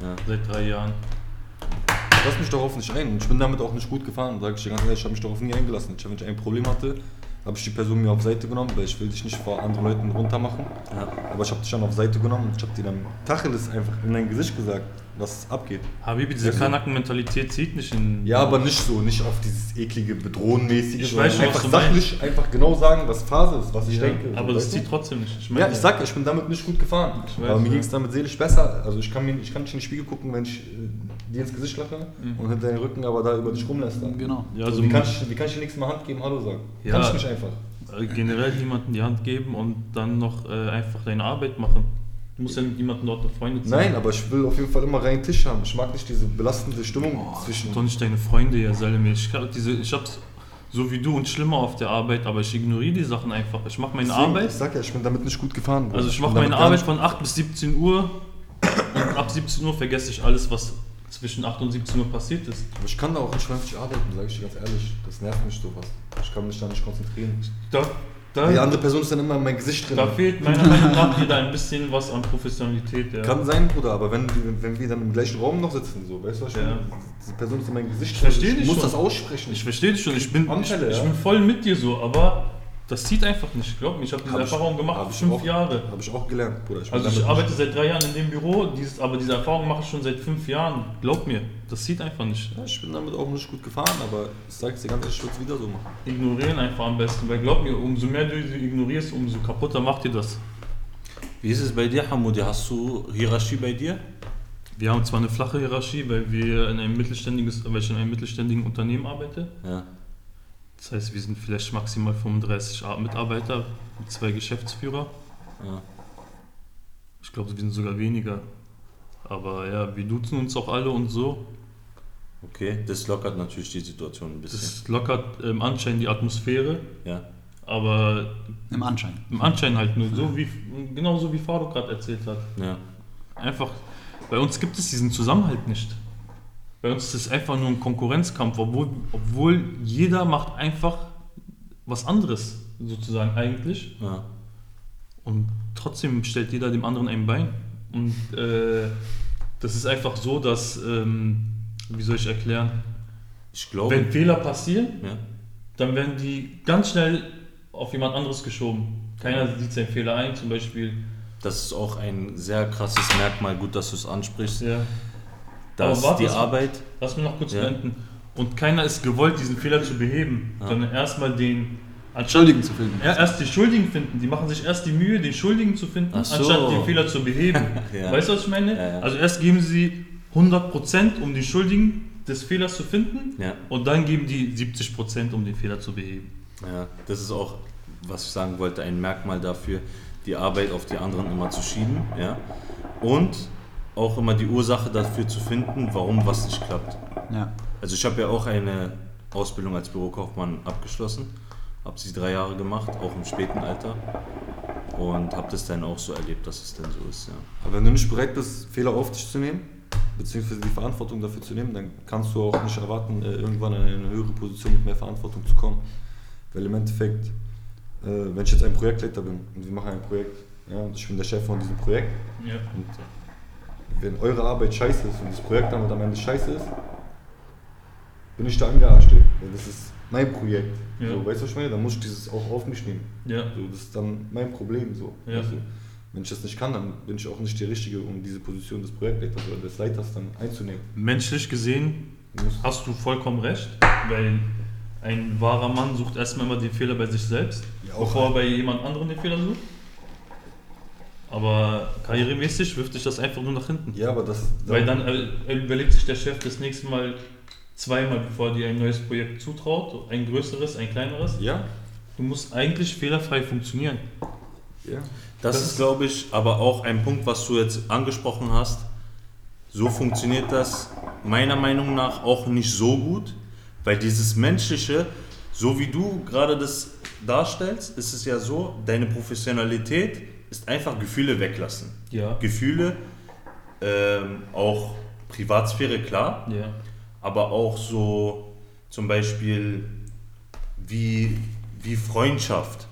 Ja. Seit drei Jahren. Lass mich darauf nicht ein. Und ich bin damit auch nicht gut gefahren, sage ich dir ganz ehrlich, ich habe mich darauf nie eingelassen. Ich, wenn ich ein Problem hatte, habe ich die Person mir auf Seite genommen, weil ich will dich nicht vor anderen Leuten runtermachen. Ja. Aber ich habe dich dann auf Seite genommen und ich habe dir dann Tacheles einfach in dein Gesicht gesagt, dass es abgeht. Habibi, diese du? Kanaken-Mentalität zieht nicht in. Ja, aber nicht so, nicht auf dieses eklige, bedrohenmäßige, Ich sondern weiß schon, was einfach du sachlich, einfach genau sagen, was Phase ist, was ich Ja, denke. aber so, das weißt du? zieht trotzdem nicht. Ich Ja, ich sag, ich bin damit nicht gut gefahren. Ich weiß, aber mir ja. ging es damit seelisch besser. Also ich kann, mir, ich kann nicht in den Spiegel gucken, wenn ich äh, dir ins Gesicht lache Mhm. und hinter den Rücken aber da über dich rumlästern. Genau. Ja, also also wie, kann ich, wie kann ich dir nichts mehr Hand geben, Hallo sagen? Ja. Kann ich nicht einfach. äh, generell jemanden die Hand geben und dann noch äh, einfach deine Arbeit machen. Du musst ja mit jemandem dort befreundet sein. Nein, aber ich will auf jeden Fall immer reinen Tisch haben. Ich mag nicht diese belastende Stimmung zwischen. Doch nicht deine Freunde, ja, Salome. Ich, diese, ich hab's so wie du und schlimmer auf der Arbeit, aber ich ignoriere die Sachen einfach. Ich mache meine Deswegen, Arbeit. Ich sag ja, ich bin damit nicht gut gefahren. Bruder. Also ich mache meine Arbeit von 8 bis 17 Uhr und ab 17 Uhr vergesse ich alles, was zwischen 8 und 17 Uhr passiert ist. Aber ich kann da auch nicht vernünftig arbeiten, sage ich dir ganz ehrlich. Das nervt mich sowas. Ich kann mich da nicht konzentrieren. Da, da, Die andere Person ist dann immer in mein Gesicht drin. da fehlt meiner Meinung nach wieder ein bisschen was an Professionalität. Ja. Kann sein, Bruder, aber wenn, wir- wenn wir dann im gleichen Raum noch sitzen, so, weißt du was ich Ja. Diese Person ist in mein Gesicht Ich drin. dich Ich muss schon. das aussprechen. Ich verstehe dich schon, ich bin, ich, Anfälle, ich ja. bin voll mit dir so, aber das zieht einfach nicht. Glaub mir, ich habe diese Hab ich- Erfahrung gemacht, hab ich fünf auch- Jahre. Habe ich auch gelernt, Bruder. bin Also ich arbeite nicht- seit drei Jahren in dem Büro, dieses, aber diese Erfahrung mache ich schon seit fünf Jahren. Glaub mir, das zieht einfach nicht. Ja, ich bin damit auch nicht gut gefahren, aber ich sag's dir ganz ehrlich, ich würde es wieder so machen. Ignorieren einfach am besten, weil glaub mir, umso mehr du sie ignorierst, umso kaputter macht dir das. Wie ist es bei dir, Hamoudi? Hast du Hierarchie bei dir? Wir haben zwar eine flache Hierarchie, weil wir in einem mittelständiges, weil ich in einem mittelständigen Unternehmen arbeite. Ja. Das heißt, wir sind vielleicht maximal 35 Ar- Mitarbeiter mit zwei Geschäftsführer. ja. Ich glaube, wir sind sogar weniger. Aber ja, wir duzen uns auch alle und so. Okay, das lockert natürlich die Situation ein bisschen. Das lockert im Anschein die Atmosphäre, ja. aber Im Anschein. im Anschein halt nur so wie genauso wie Faro gerade erzählt hat. ja. Einfach, bei uns gibt es diesen Zusammenhalt nicht. Bei uns ist es einfach nur ein Konkurrenzkampf, obwohl, obwohl jeder macht einfach was anderes, sozusagen eigentlich. ja. Und trotzdem stellt jeder dem anderen ein Bein. Und äh, das ist einfach so, dass, ähm, wie soll ich erklären, Ich glaube. wenn Fehler passieren, ja. dann werden die ganz schnell auf jemand anderes geschoben. Keiner sieht seinen Fehler ein, zum Beispiel. Das ist auch ein sehr krasses Merkmal, gut, dass du es ansprichst. Ja. Dass Aber warte, die Arbeit. Lass mich noch kurz Ja. beenden. Und keiner ist gewollt, diesen Fehler zu beheben, Ja. sondern erstmal den. Schuldigen zu finden. Ja, erst die Schuldigen finden. Die machen sich erst die Mühe, den Schuldigen zu finden, so. anstatt den Fehler zu beheben. Ja. Weißt du, was ich meine? Ja, ja. Also erst geben sie 100%, um die Schuldigen des Fehlers zu finden, Ja. und dann geben die 70%, um den Fehler zu beheben. Ja, das ist auch, was ich sagen wollte, ein Merkmal dafür, die Arbeit auf die anderen immer zu schieben. Ja? Und auch immer die Ursache dafür zu finden, warum was nicht klappt. Ja. Also ich habe ja auch eine Ausbildung als Bürokaufmann abgeschlossen, habe sie drei Jahre gemacht, auch im späten Alter. Und habe das dann auch so erlebt, dass es dann so ist. Ja. Aber wenn du nicht bereit bist, Fehler auf dich zu nehmen, beziehungsweise die Verantwortung dafür zu nehmen, dann kannst du auch nicht erwarten, äh, irgendwann in eine höhere Position mit mehr Verantwortung zu kommen. Weil im Endeffekt, äh, wenn ich jetzt ein Projektleiter bin und wir machen ein Projekt, ja, und ich bin der Chef von diesem Projekt, Ja. und wenn eure Arbeit scheiße ist und das Projekt damit am Ende scheiße ist, bin ich der Angearschte. Weil das ist mein Projekt. Ja. So, weißt du, was ich meine? Dann muss ich dieses auch auf mich nehmen. Ja. So, das ist dann mein Problem. So. Ja. Du? Wenn ich das nicht kann, dann bin ich auch nicht der Richtige, um diese Position des Projektleiters oder des Leiters dann einzunehmen. Menschlich gesehen hast du vollkommen recht, weil ein wahrer Mann sucht erstmal immer den Fehler bei sich selbst, Ja, auch bevor er bei jemand anderem den Fehler sucht. Aber karrieremäßig wirft sich das einfach nur nach hinten. Ja, aber das. Weil dann äh, überlegt sich der Chef das nächste Mal zweimal, bevor er dir ein neues Projekt zutraut, ein größeres, ein kleineres. Ja? Du musst eigentlich fehlerfrei funktionieren. Ja. Das, Das ist, ist- glaube ich, aber auch ein Punkt, was du jetzt angesprochen hast. So funktioniert das meiner Meinung nach auch nicht so gut, weil dieses Menschliche, so wie du gerade das darstellst, ist es ja so, deine Professionalität ist einfach Gefühle weglassen. Ja. Gefühle, ähm, auch Privatsphäre, klar, Ja. aber auch so zum Beispiel wie, wie Freundschaft,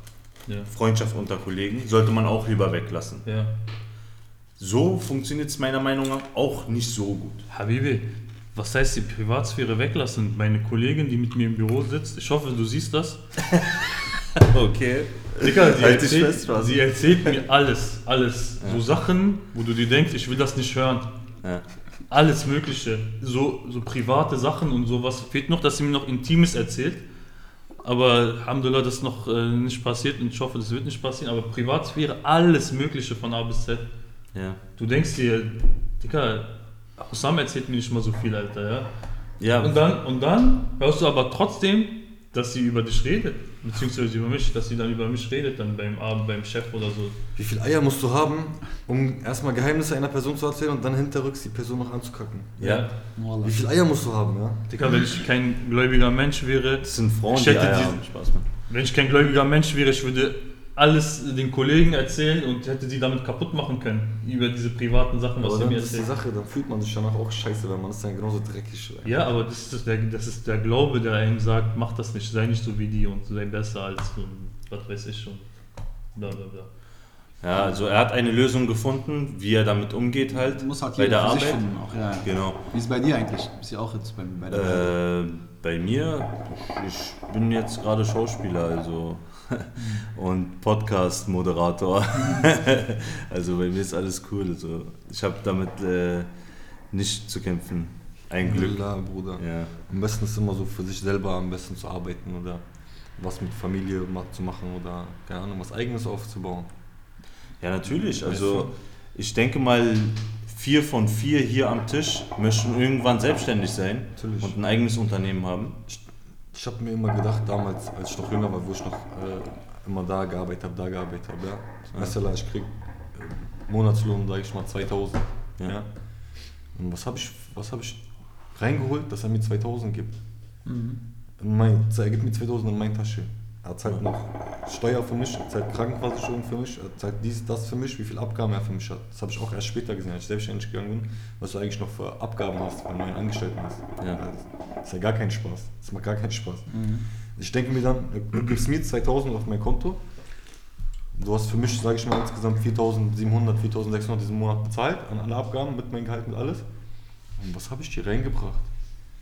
Ja. Freundschaft unter Kollegen, sollte man auch lieber weglassen. Ja. So funktioniert es meiner Meinung nach auch nicht so gut. Habibi, was heißt die Privatsphäre weglassen? Meine Kollegin, die mit mir im Büro sitzt, ich hoffe, du siehst das. Okay. Digga, sie, Halt erzählt, fest, sie erzählt mir alles, alles. Ja. So Sachen, wo du dir denkst, ich will das nicht hören. Ja. Alles Mögliche. So, so private Sachen und sowas. Fehlt noch, dass sie mir noch Intimes erzählt. Aber Alhamdulillah, das ist noch äh, nicht passiert und ich hoffe, das wird nicht passieren. Aber Privatsphäre, alles Mögliche von A bis Z. Ja. Du denkst dir, Digga, Hussam erzählt mir nicht mal so viel, Alter, ja. Ja, Und dann, und dann hörst du aber trotzdem, dass sie über dich redet, beziehungsweise über mich, dass sie dann über mich redet, dann beim Abend, beim Chef oder so. Wie viel Eier musst du haben, um erstmal Geheimnisse einer Person zu erzählen und dann hinterrücks die Person noch anzukacken? ja. Wie viel Eier musst du haben, ja? Digga, wenn ich kein gläubiger Mensch wäre, Das sind Frauen, Ich die Eier diese- haben. Spaß, Mann. wenn ich kein gläubiger Mensch wäre, ich würde alles den Kollegen erzählen und hätte sie damit kaputt machen können, über diese privaten Sachen, was Aber sie mir ist die erzählen. Sache, dann fühlt man sich danach auch scheiße, wenn man ist dann genauso dreckig. Ey. Ja, aber das ist, der, das ist der Glaube, der einem sagt, mach das nicht, sei nicht so wie die und sei besser als und was weiß ich schon. Bla bla bla. Ja, also er hat eine Lösung gefunden, wie er damit umgeht halt Muss halt bei jeder der für sich Arbeit. finden auch, ja. ja. Genau. Wie ist es bei dir eigentlich? Bist du auch jetzt beim, bei der Arbeit? Äh, bei mir, ich bin jetzt gerade Schauspieler, also und Podcast-Moderator. also bei mir ist alles cool. Also ich habe damit äh, nicht zu kämpfen. Ein Glück. Alhamdulillah, Bruder. Ja. Am besten ist immer so für sich selber am besten zu arbeiten oder was mit Familie zu machen oder keine Ahnung, was eigenes aufzubauen. ja, natürlich. Also ich denke mal, vier von vier hier am Tisch möchten irgendwann selbstständig sein Natürlich. und ein eigenes Unternehmen haben. Ich habe mir immer gedacht, damals, als ich noch jünger war, wo ich noch äh, immer da gearbeitet habe, da gearbeitet habe, ja. Mesela, ich krieg äh, Monatslohn, sage ich mal, 2000. Ja. Ja. Und was habe ich, was hab ich reingeholt, dass er mir 2000 gibt? Mhm. In mein, er gibt mir 2000 in meine Tasche. Er zahlt noch Steuer für mich, er zahlt Krankenversicherung für mich, er zahlt dies, das für mich, wie viel Abgaben er für mich hat. Das habe ich auch erst später gesehen, als ich selbstständig gegangen bin, was du eigentlich noch für Abgaben hast, wenn du einen Angestellten hast. Ja. Das ist ja gar kein Spaß. Das macht gar keinen Spaß. Ich denke mir dann, du gibst mir 2000 auf mein Konto, du hast für mich, sage ich mal, insgesamt 4700, 4600 diesen Monat bezahlt an alle Abgaben mit meinem Gehalt, mit alles. Und was habe ich dir reingebracht?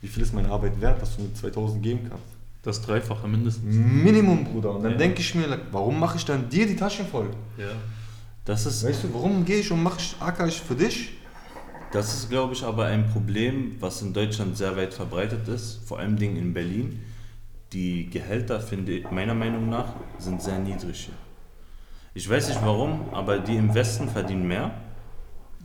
Wie viel ist meine Arbeit wert, dass du mir 2000 geben kannst? Das Dreifache mindestens. Minimum, Bruder. Und dann Ja. denke ich mir, warum mache ich dann dir die Taschen voll? Ja. Das ist, Weißt du, warum gehe ich und mache ich, acker ich für dich? Das ist, glaube ich, aber ein Problem, was in Deutschland sehr weit verbreitet ist, vor allem Dingen in Berlin. Die Gehälter, finde ich, meiner Meinung nach, sind sehr niedrig hier. Ich weiß nicht warum, aber die im Westen verdienen mehr.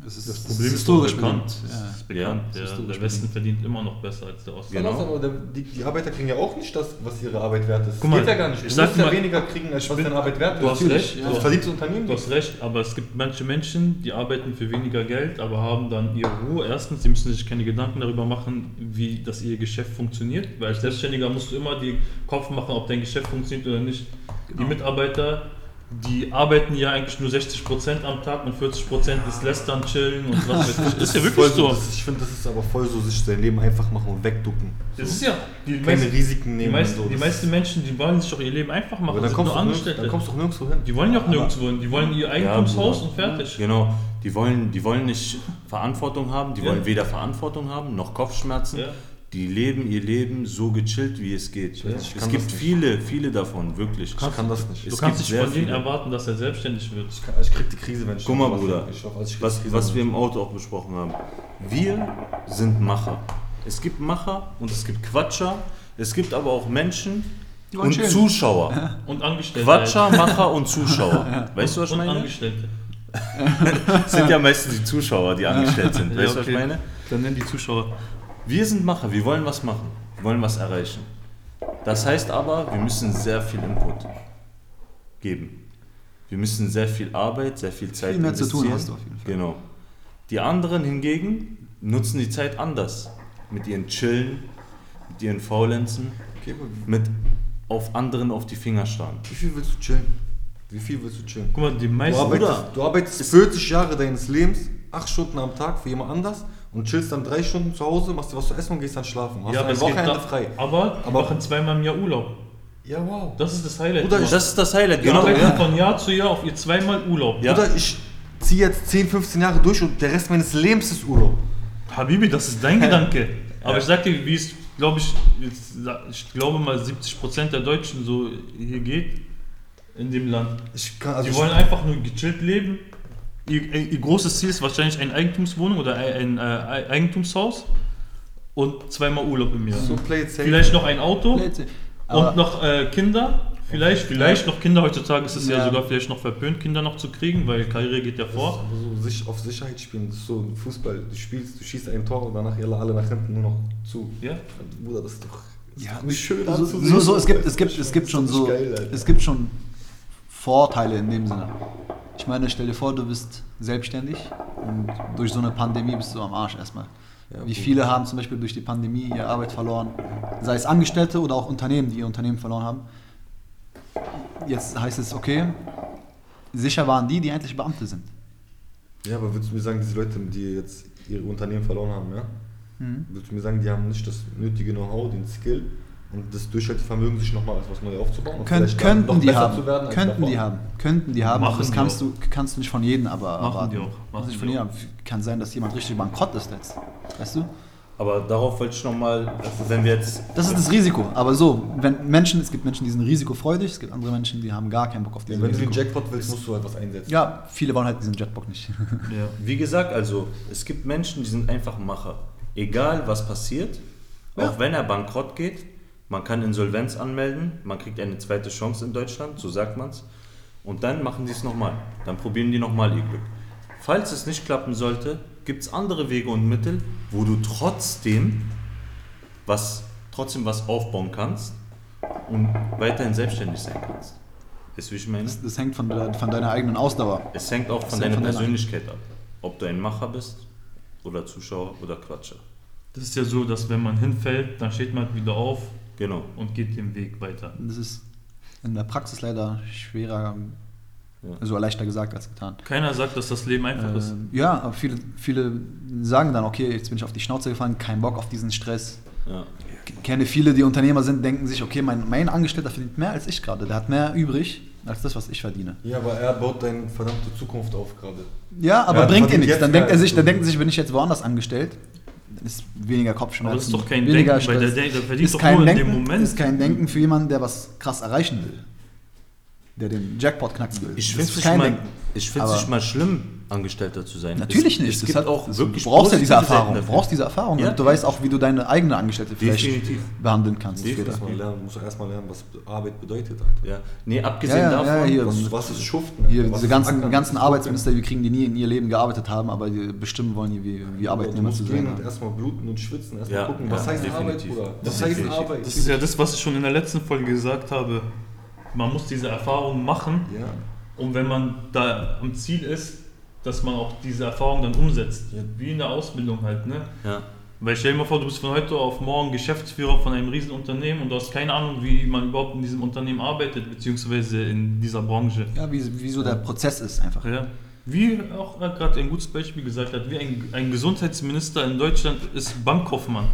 Das ist Das Problem ist historisch doch bekannt. Ja. Das ist bekannt. Ja, der, der Westen verdient immer noch besser als der Osten. Genau. Aber der- die, die Arbeiter kriegen ja auch nicht das, was ihre Arbeit wert ist. Guck mal, Geht ja gar nicht. Du musst ja mal- weniger kriegen, als was deine Arbeit wert ist. du hast Natürlich. recht, Das ja. verdient das Unternehmen Du hast recht, aber es gibt manche Menschen, die arbeiten für weniger Geld, aber haben dann ihre Ruhe. Erstens, sie müssen sich keine Gedanken darüber machen, wie das ihr Geschäft funktioniert, weil als Selbstständiger musst du immer den Kopf machen, ob dein Geschäft funktioniert oder nicht. Die Mitarbeiter, die arbeiten ja eigentlich nur 60% am Tag und 40% ist Lästern, Chillen und was weiß ich. Das ist ja wirklich so. Ist, ich finde, das ist aber voll so, sich sein Leben einfach machen und wegducken. Das ist ja, die, Keine meisten, Risiken die, nehmen. meisten, und so. die meisten Menschen, die wollen sich doch ihr Leben einfach machen, aber dann sind kommst, nirgends, dann kommst du auch nirgendwo hin. Die wollen ja auch nirgendwo hin, die wollen ihr Eigentumshaus Bruder. und fertig. Genau. Die wollen, die wollen nicht Verantwortung haben, die Ja. wollen weder Verantwortung haben noch Kopfschmerzen. Ja. Die leben ihr Leben so gechillt, wie es geht. ich Es gibt viele, viele davon, wirklich. Ich kann das nicht. Du Es kannst gibt nicht sehr von denen erwarten, dass er selbstständig wird. Ich, kann, ich krieg die Krise, wenn ich Guck mal, Bruder. Ich hoffe, also ich krieg was, was wir im Auto auch besprochen haben. Wir sind Macher. Es gibt Macher und es gibt Quatscher. Es gibt aber auch Menschen und chillen. Zuschauer. Und Angestellte. Quatscher, Macher und Zuschauer. Weißt du, was ich Und meine? Angestellte. Es sind ja meistens die Zuschauer, die angestellt sind. Weißt du, was ich okay. meine? Dann nennen die Zuschauer. Wir sind Macher, wir wollen was machen, wir wollen was erreichen. Das heißt aber, wir müssen sehr viel Input geben. Wir müssen sehr viel Arbeit, sehr viel Zeit Viel mehr zu tun investieren. hast du auf jeden Fall. Genau. Die anderen hingegen nutzen die Zeit anders. Mit ihren Chillen, mit ihren Faulenzen, Okay, mit auf anderen auf die Finger starren. wie viel willst du chillen? Wie viel willst du chillen? Guck mal, die Du meisten. arbeitest, Bruder, du arbeitest 40 Jahre deines Lebens, 8 Stunden am Tag für jemand anders und chillst dann 3 Stunden zu Hause, machst dir was zu essen und gehst dann schlafen. Hast ja, aber ein es geht Wochenende da, frei. Aber Aber- machen zweimal im Jahr Urlaub. Ja, wow. Das ist das Highlight. Bruder, Die ich- Das ist das Highlight, genau, genau. arbeiten Ja. von Jahr zu Jahr auf ihr zweimal Urlaub. Ja. Oder ich ziehe jetzt 10, 15 Jahre durch und der Rest meines Lebens ist Urlaub. Habibi, das ist dein Gedanke. Aber Ja. ich sag dir, wie es, glaube ich, jetzt, ich glaube mal 70% der Deutschen so hier geht in dem Land. Ich kann, also Die ich, wollen einfach nur gechillt leben, ihr, ihr großes Ziel ist wahrscheinlich eine Eigentumswohnung oder ein, ein äh, Eigentumshaus und zweimal Urlaub im Jahr. So play it safe. Vielleicht noch ein Auto und noch äh, Kinder. Vielleicht, vielleicht noch Kinder. Heutzutage ist es ja. Ja. sogar vielleicht noch verpönt, Kinder noch zu kriegen, weil Karriere geht ja Das ist vor. so sich, auf Sicherheit spielen. Das ist so Fußball. Du spielst, du schießt ein Tor und danach alle, alle nach hinten nur noch zu. Ja? Bruder, das ist doch. Das Ja, ist doch nicht schön so, anzusehen. so, so, es gibt, es gibt, es gibt schon so, geil, es gibt schon Vorteile in dem Sinne. Ich meine, stell dir vor, du bist selbstständig und durch so eine Pandemie bist du am Arsch erstmal. Ja, Wie viele haben zum Beispiel durch die Pandemie ihre Arbeit verloren, sei es Angestellte oder auch Unternehmen, die ihr Unternehmen verloren haben. Jetzt heißt es, okay, sicher waren die, die eigentlich Beamte sind. Ja, aber würdest du mir sagen, diese Leute, die jetzt ihre Unternehmen verloren haben, ja? Mhm. Würdest du mir sagen, die haben nicht das nötige Know-how, den Skill und das Durchhaltevermögen, sich nochmal etwas Neu aufzubauen? und Könnt, vielleicht dann könnten noch die haben. zu werden könnten die haben. Könnten die haben. Machen das kannst du, kannst du nicht von jedem aber Machen erwarten. die auch. Machen nicht die von jedem. Kann sein, dass jemand richtig bankrott ist jetzt. Weißt du? Aber darauf wollte ich nochmal, wenn wir jetzt. Das ist das Risiko. Aber so, wenn Menschen, es gibt Menschen, die sind risikofreudig, es gibt andere Menschen, die haben gar keinen Bock auf Ja, diesen wenn du den Risiko. Jackpot willst, musst du etwas einsetzen. Ja, viele wollen halt diesen Jetbock nicht. Ja. Wie gesagt, also es gibt Menschen, die sind einfach Macher. Egal was passiert, Ja. auch wenn er bankrott geht, man kann Insolvenz anmelden, man kriegt eine zweite Chance in Deutschland, so sagt man es. Und dann machen sie es nochmal. Dann probieren die nochmal ihr Glück. Falls es nicht klappen sollte, gibt es andere Wege und Mittel, wo du trotzdem was, trotzdem was aufbauen kannst und weiterhin selbstständig sein kannst. Ist wie ich meine? Das, das hängt von, der, von deiner eigenen Ausdauer. Es hängt auch von hängt deiner von deiner- Persönlichkeit ab. Ob du ein Macher bist oder Zuschauer oder Quatscher. Das ist ja so, dass wenn man hinfällt, dann steht man wieder auf Genau. und geht den Weg weiter. Das ist in der Praxis leider schwerer, Ja. also leichter gesagt als getan. Keiner sagt, dass das Leben einfach ist. Ähm, ja, aber viele, viele sagen dann, okay, jetzt bin ich auf die Schnauze gefallen, kein Bock auf diesen Stress. Ja. Ich kenne viele, die Unternehmer sind, denken sich, okay, mein, mein Angestellter verdient mehr als ich gerade. Der hat mehr übrig als das, was ich verdiene. Ja, aber er baut deine verdammte Zukunft auf gerade. Ja, aber Ja, bringt dir verdient nichts. jetzt Dann denkt er sich, dann denkt er sich, wenn ich jetzt woanders angestellt, ist weniger Kopfschmerzen. Aber das ist doch kein weniger Denken, weil der, Stress. der, verdient ist doch kein nur in Denken, dem Moment. ist kein Denken für jemanden, der was krass erreichen will. Der den Jackpot knacken will. Ich finde es mal, ich find's nicht mal schlimm, Angestellter zu sein. Natürlich es, nicht. Es Das gibt hat- auch das- wirklich du brauchst ja diese Erfahrung. Du brauchst diese Erfahrung. Ja. und du weißt auch, wie du deine eigene Angestellte vielleicht Definitiv. behandeln kannst. Definitiv. später. Muss man lernen, muss auch erstmal lernen, was Arbeit bedeutet. Alter. Ja. Nee, abgesehen Ja, ja, davon, ja, hier. Was, was ist Schuften? Hier, Alter? Was diese ganzen, Ackern? ganzen Arbeitsminister, wir kriegen, die nie in ihr Leben gearbeitet haben, aber die bestimmen wollen, wie, wie? Du Arbeitnehmer musst zu sein. und erstmal bluten und schwitzen, erstmal Ja, gucken, ja, was heißt Arbeit, definitiv. Bruder? Das Was heißt. Arbeit? Das ist ja das, was ich schon in der letzten Folge gesagt habe. Man muss diese Erfahrung machen ja. und wenn man da am Ziel ist, dass man auch diese Erfahrung dann umsetzt. Ja. Wie in der Ausbildung halt, ne? ja. Weil stell dir mal vor, du bist von heute auf morgen Geschäftsführer von einem Riesenunternehmen und du hast keine Ahnung, wie man überhaupt in diesem Unternehmen arbeitet, beziehungsweise in dieser Branche. Ja, wie, wie so der Prozess ist einfach. Ja. Wie auch gerade ein gutes Beispiel gesagt hat, wie ein, ein Gesundheitsminister in Deutschland ist Bankkaufmann.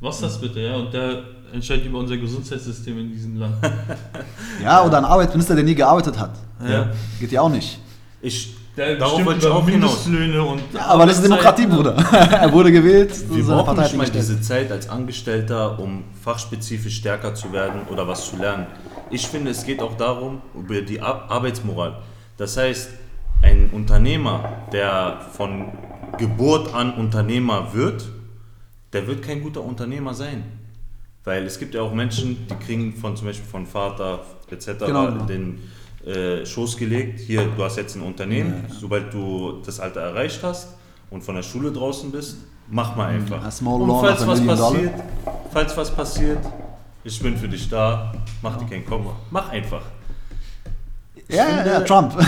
Was ist das bitte, ja? Und der entscheidet über unser Gesundheitssystem in diesem Land. Ja, oder ein Arbeitsminister, der nie gearbeitet hat. Ja. Geht ja auch nicht. Ich, Der darauf wollte ich auch hinaus. Mindestlöhne und Ja, aber das ist Demokratie. Bruder. er wurde gewählt, Wir brauchen nicht mal diese Zeit als Angestellter, um fachspezifisch stärker zu werden oder was zu lernen. Ich finde, es geht auch darum, über die Ar Arbeitsmoral. Das heißt, ein Unternehmer, der von Geburt an Unternehmer wird, der wird kein guter Unternehmer sein. Weil es gibt ja auch Menschen, die kriegen von zum Beispiel von Vater etc. Genau. den äh, Schoß gelegt, hier, du hast jetzt ein Unternehmen, sobald du das Alter erreicht hast und von der Schule draußen bist, mach mal einfach. Und falls was passiert, falls was passiert, ich bin für dich da, mach dir keinen Kopf, mach einfach. Ja, ja, ja, Trump.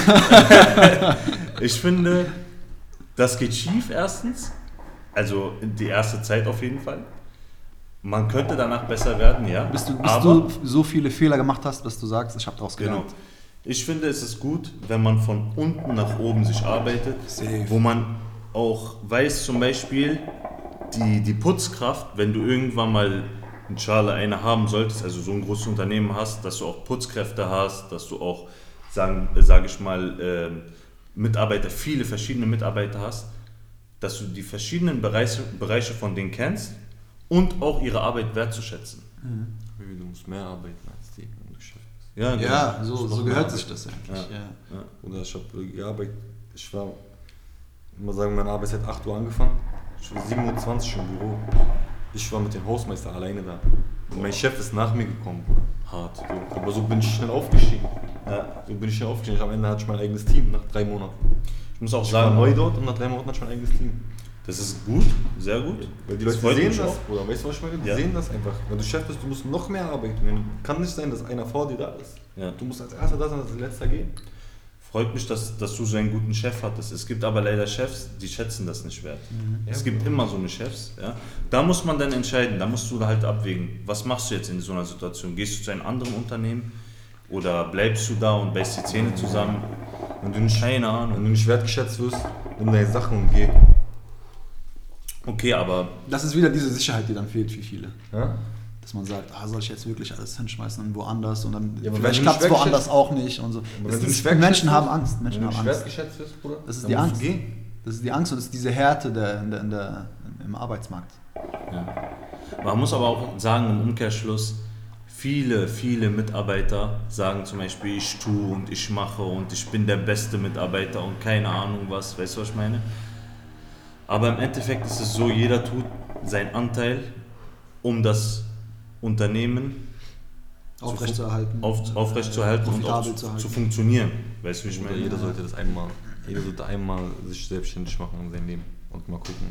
Ich finde, das geht schief erstens, also die erste Zeit auf jeden Fall. Man könnte danach besser werden, ja. bis du, bis du so viele Fehler gemacht hast, dass du sagst, ich habe daraus Genau. Ich finde, es ist gut, wenn man von unten nach oben sich arbeitet, Safe. wo man auch weiß, zum Beispiel, die, die Putzkraft, wenn du irgendwann mal in Schale eine haben solltest, also so ein großes Unternehmen hast, dass du auch Putzkräfte hast, dass du auch, sagen, sage ich mal, ähm, Mitarbeiter, viele verschiedene Mitarbeiter hast, dass du die verschiedenen Bereiche, Bereiche von denen kennst und auch ihre Arbeit wertzuschätzen. Baby, Du musst mehr arbeiten als die, schaffst. Ja, genau. Ja, so, so gehört sich das eigentlich. Ja. Ja. Oder ich habe gearbeitet, ich war mal sagen, meine Arbeit hat 8 Uhr angefangen. Ich war 27 im Büro. Ich war mit dem Hausmeister alleine da. Und mein Chef ist nach mir gekommen, Bruder. Hart. So. Aber so bin ich schnell aufgestiegen. Ja, so bin ich schnell aufgestiegen. Am Ende hatte ich mein eigenes Team nach drei Monaten. Ich muss auch Ich war sagen, neu dort und nach drei Monaten hatte ich mein eigenes Team. Das ist gut, sehr gut. Weil die Leute sehen das. Bruder. Weißt du, was ich meine? Die Ja. sehen das einfach. Wenn du Chef bist, du musst noch mehr arbeiten. Kann nicht sein, dass einer vor dir da ist. Ja. Du musst als erster da sein, als letzter gehen. Freut mich, dass, dass du so einen guten Chef hattest. Es gibt aber leider Chefs, die schätzen das nicht wert. Es gibt immer so eine Chefs. Ja? Da muss man dann entscheiden, da musst du halt abwägen, was machst du jetzt in so einer Situation? Gehst du zu einem anderen Unternehmen oder bleibst du da und beißt die Zähne zusammen? Wenn du nicht, Keine Ahnung. wenn du nicht wertgeschätzt wirst, nimm deine Sachen und geh. Okay, aber Das ist wieder diese Sicherheit, die dann fehlt für viele. Ja? Dass man sagt, ah, soll ich jetzt wirklich alles hinschmeißen und woanders und dann Ja, vielleicht klappt es woanders auch nicht und so. Das ist, Menschen haben Angst. Menschen haben Angst. wirst, Bruder, Das ist die Angst. Das ist die Angst und das ist diese Härte der, in der, der, im Arbeitsmarkt. Ja. Man muss aber auch sagen, im Umkehrschluss, viele, viele Mitarbeiter sagen zum Beispiel, ich tue und ich mache und ich bin der beste Mitarbeiter und keine Ahnung was, weißt du, was ich meine? Aber im Endeffekt ist es so, jeder tut seinen Anteil, um das Unternehmen Aufrechtzuerhalten. auf, aufrechtzuerhalten und auch zu, zu halten. zu funktionieren. Weißt du, wie ich meine? jeder sollte das einmal, jeder sollte einmal sich selbstständig machen in seinem Leben und mal gucken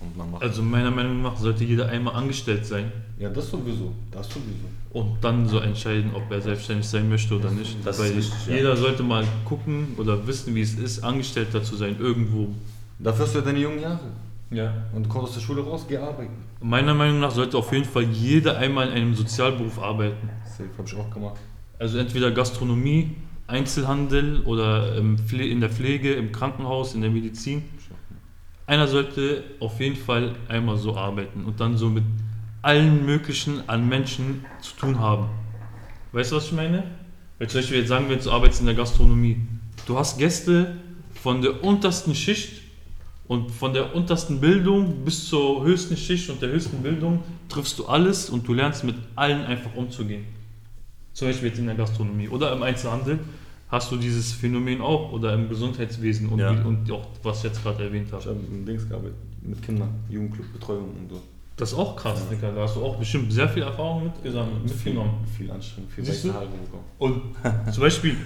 und mal machen. Also meiner Meinung nach sollte jeder einmal angestellt sein ja, das sowieso, das sowieso. und dann so entscheiden, ob er selbstständig sein möchte oder nicht. das ist Weil richtig, ja. jeder sollte mal gucken oder wissen, wie es ist, Angestellter zu sein irgendwo. Dafür hast du ja deine jungen Jahre. Ja. Und du kommst aus der Schule raus, geh arbeiten. Meiner Meinung nach sollte auf jeden Fall jeder einmal in einem Sozialberuf arbeiten. Safe, hab ich auch gemacht. Also entweder Gastronomie, Einzelhandel oder Pfle- in der Pflege, im Krankenhaus, in der Medizin. Einer sollte auf jeden Fall einmal so arbeiten und dann so mit allen möglichen an Menschen zu tun haben. Weißt du, was ich meine? Weil zum Beispiel jetzt sagen wir, du arbeitest in der Gastronomie. Du hast Gäste von der untersten Schicht und von der untersten Bildung bis zur höchsten Schicht und der höchsten Bildung triffst du alles und du lernst mit allen einfach umzugehen. Zum Beispiel jetzt in der Gastronomie oder im Einzelhandel hast du dieses Phänomen auch oder im Gesundheitswesen und, Ja. und auch was ich jetzt gerade erwähnt Ich habe. habe mit Dings gearbeitet, mit Kindern, Jugendclub, Betreuung und so. Das ist auch krass, Digga. Da hast du auch bestimmt sehr viel Erfahrung mitgesammelt, mitgenommen. Viel Anstrengung, viel weiße? Haare bekommen. Und zum Beispiel,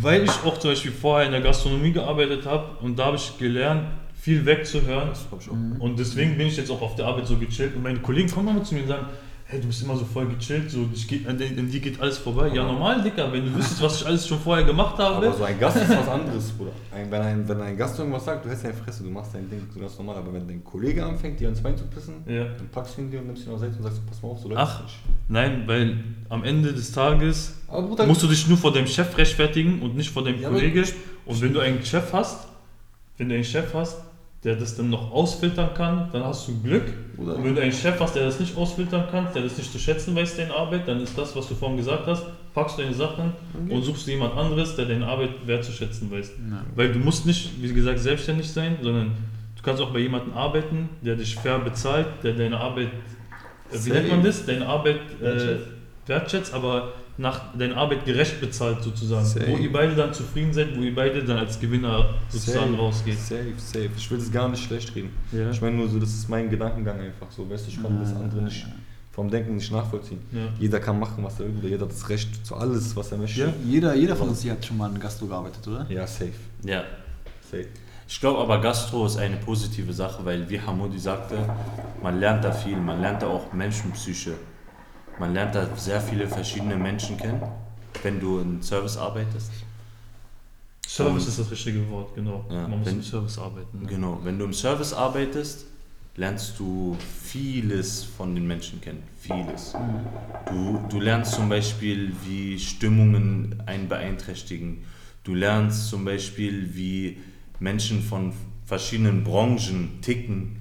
weil ich auch zum Beispiel vorher in der Gastronomie gearbeitet habe und da habe ich gelernt, viel wegzuhören. Das ich auch. Und deswegen bin ich jetzt auch auf der Arbeit so gechillt. Und meine Kollegen kommen immer zu mir und sagen, hey, du bist immer so voll gechillt, so, ich geh, an, an dir geht alles vorbei. Ja, normal, Dicker, wenn du wüsstest, was ich alles schon vorher gemacht habe. Aber so ein Gast ist was anderes, Bruder. Ein, wenn, ein, wenn ein Gast irgendwas sagt, du hältst deine Fresse, du machst dein Ding, so ganz normal. Aber wenn dein Kollege anfängt, dir ans Bein zu pissen, Ja. dann packst du ihn dir und nimmst ihn auf Seite und sagst, pass mal auf, so läuft Ach, nicht. nein, weil am Ende des Tages Bruder, musst du dich nur vor deinem Chef rechtfertigen und nicht vor deinem Ja, aber Kollege. ich- Und wenn du einen Chef hast, wenn du einen Chef hast, der das dann noch ausfiltern kann, dann hast du Glück. Bruder, Und wenn du einen Chef hast, der das nicht ausfiltern kann, der das nicht zu schätzen weiß, deine Arbeit, dann ist das, was du vorhin gesagt hast, packst du deine Sachen und suchst jemand anderes, der deine Arbeit wertzuschätzen weiß. Ja. Weil du musst nicht, wie gesagt, selbstständig sein, sondern du kannst auch bei jemandem arbeiten, der dich fair bezahlt, der deine Arbeit, äh, wie nennt man das, deine Arbeit äh, Wertschätzt. wertschätzt, aber nach deiner Arbeit gerecht bezahlt sozusagen. Safe. Wo ihr beide dann zufrieden seid, wo ihr beide dann als Gewinner sozusagen safe, rausgeht. Safe, safe. Ich will das gar nicht schlecht reden. Ja. Ich meine nur so, das ist mein Gedankengang einfach so. Weißt du, ich kann das andere nicht vom Denken nicht nachvollziehen. Ja. Jeder kann machen, was er will, oder jeder hat das Recht zu alles, was er möchte. Ja. Jeder, jeder von uns hier hat schon mal in Gastro gearbeitet, oder? Ja, safe. Ja. Safe. Ich glaube aber, Gastro ist eine positive Sache, weil wie Hamudi sagte, man lernt da viel, man lernt da auch Menschenpsyche. Man lernt da sehr viele verschiedene Menschen kennen, wenn du in Service arbeitest. Service Und- ist das richtige Wort, genau. Ja, Man muss wenn- im Service arbeiten. ne? Genau, wenn du im Service arbeitest, lernst du vieles von den Menschen kennen. Vieles. Du, du lernst zum Beispiel, wie Stimmungen einen beeinträchtigen. Du lernst zum Beispiel, wie Menschen von verschiedenen Branchen ticken.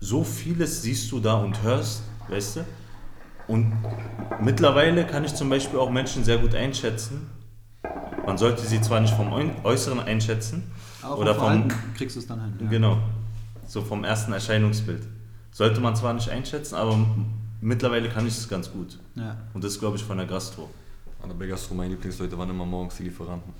So vieles siehst du da und hörst, weißt du? Und mittlerweile kann ich zum Beispiel auch Menschen sehr gut einschätzen. Man sollte sie zwar nicht vom Äußeren einschätzen, Aber oder vom vom, kriegst du es dann hin. Ja. Genau. So vom ersten Erscheinungsbild. Sollte man zwar nicht einschätzen, aber mittlerweile kann ich es ganz gut. Ja. Und das glaube ich, von der Gastro. Aber bei Gastro, meine Lieblingsleute waren immer morgens die Lieferanten.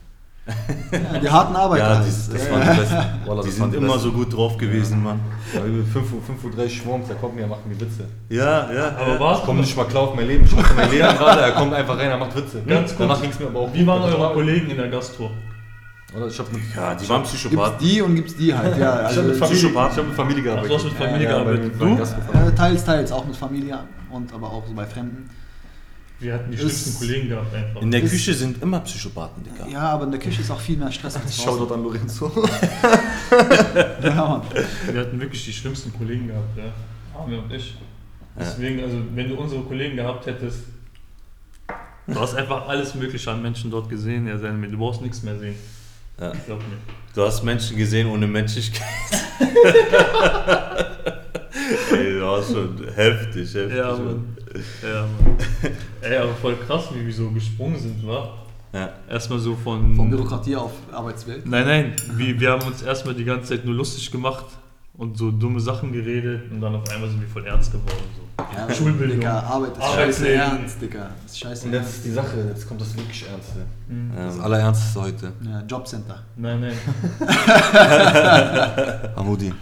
Ja, die harten Arbeiter. Ja, dieses- Das waren die besten. Wallah, Die das waren sind immer besten. so gut drauf gewesen, Mann. Weil wir 5 Uhr, 5 Uhr 30 morgens, der kommt mir, er macht mir Witze. Ja, ja. Aber Ich warte komme mal, nicht mal klar auf mein Leben, ich mache mein Leben gerade, er kommt einfach rein, er macht Witze. Ganz kurz. Danach ging es mir aber auch wie waren eure Kollegen in der Gastro? Oder ich habe mit, Ja, die waren Gibt's Psychopathen. die und gibt's die halt, ja. ich hab Also, mit Familie, Psychopathen. ich hab mit Familie Ach, gearbeitet. du hast mit Familie Ja, ja, gearbeitet. bei- bei Du? Äh, teils, teils, auch mit Familie und aber auch so bei Fremden. Wir hatten die schlimmsten Kollegen gehabt einfach. In der Ist- Küche sind immer Psychopathen, Digga. Ja, aber in der Küche ist auch viel mehr Stress als Schau dort an Lorenzo. Ja, Mann. Wir hatten wirklich die schlimmsten Kollegen gehabt, ja. Amir und ich. Deswegen, also wenn du unsere Kollegen gehabt hättest, du hast einfach alles Mögliche an Menschen dort gesehen, ja. Du brauchst nichts mehr sehen. Ja. Glaub mir. Du hast Menschen gesehen ohne Menschlichkeit. Ey, du warst schon heftig, heftig. Ja, Mann. Ja, Mann. Ey, aber voll krass, wie wir so gesprungen sind, wa? Ja. Erstmal so von. Von Bürokratie auf Arbeitswelt. Nein, nein, wir, wir haben uns erstmal die ganze Zeit nur lustig gemacht und so dumme Sachen geredet und dann auf einmal sind wir voll ernst geworden. So. Ja, Schulbildung. Digga, Arbeit ist scheiße ernst, Digga. Ist scheiße Und jetzt ernst. ist die Sache, jetzt kommt das wirklich Ernste. Das Ähm, Allerernsteste heute. Ja, Jobcenter. Nein, nein. Amudi,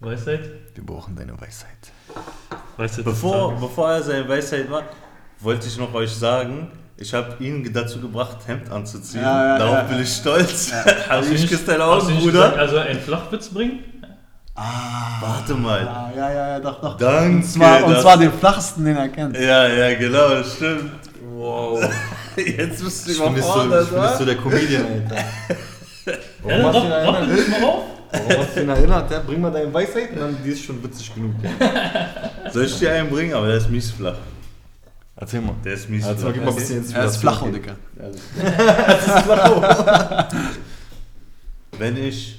Weisheit? wir brauchen deine Weisheit. Weisheit Bevor, bevor er seine Weisheit war, wollte ich noch euch sagen, ich habe ihn dazu gebracht, Hemd anzuziehen. Ja, ja, Darauf ja. bin ich stolz. Hast Also du ich nicht- küsse deine du Augen, nicht gesagt, Bruder. Also einen Flachwitz bringen? Ah. Warte mal. Ja, ja, ja, ja, doch, doch. Danke, Und zwar, und das- zwar den flachsten, den er kennt. Ja, ja, genau, stimmt. Wow. Jetzt bist du Ich bin nicht so, überfordert, ich bin so der Comedian, Alter. Warum Ja, hast du erinnert? dich mal auf. Warum hast du ihn erinnert? Ja, bring mal deine Weisheit und dann die ist schon witzig genug. Soll ich dir einen bringen? Aber der ist mies flach. Erzähl mal. Der ist mies mal, gib mal ein bisschen Er ist flach, Digga. Wenn ich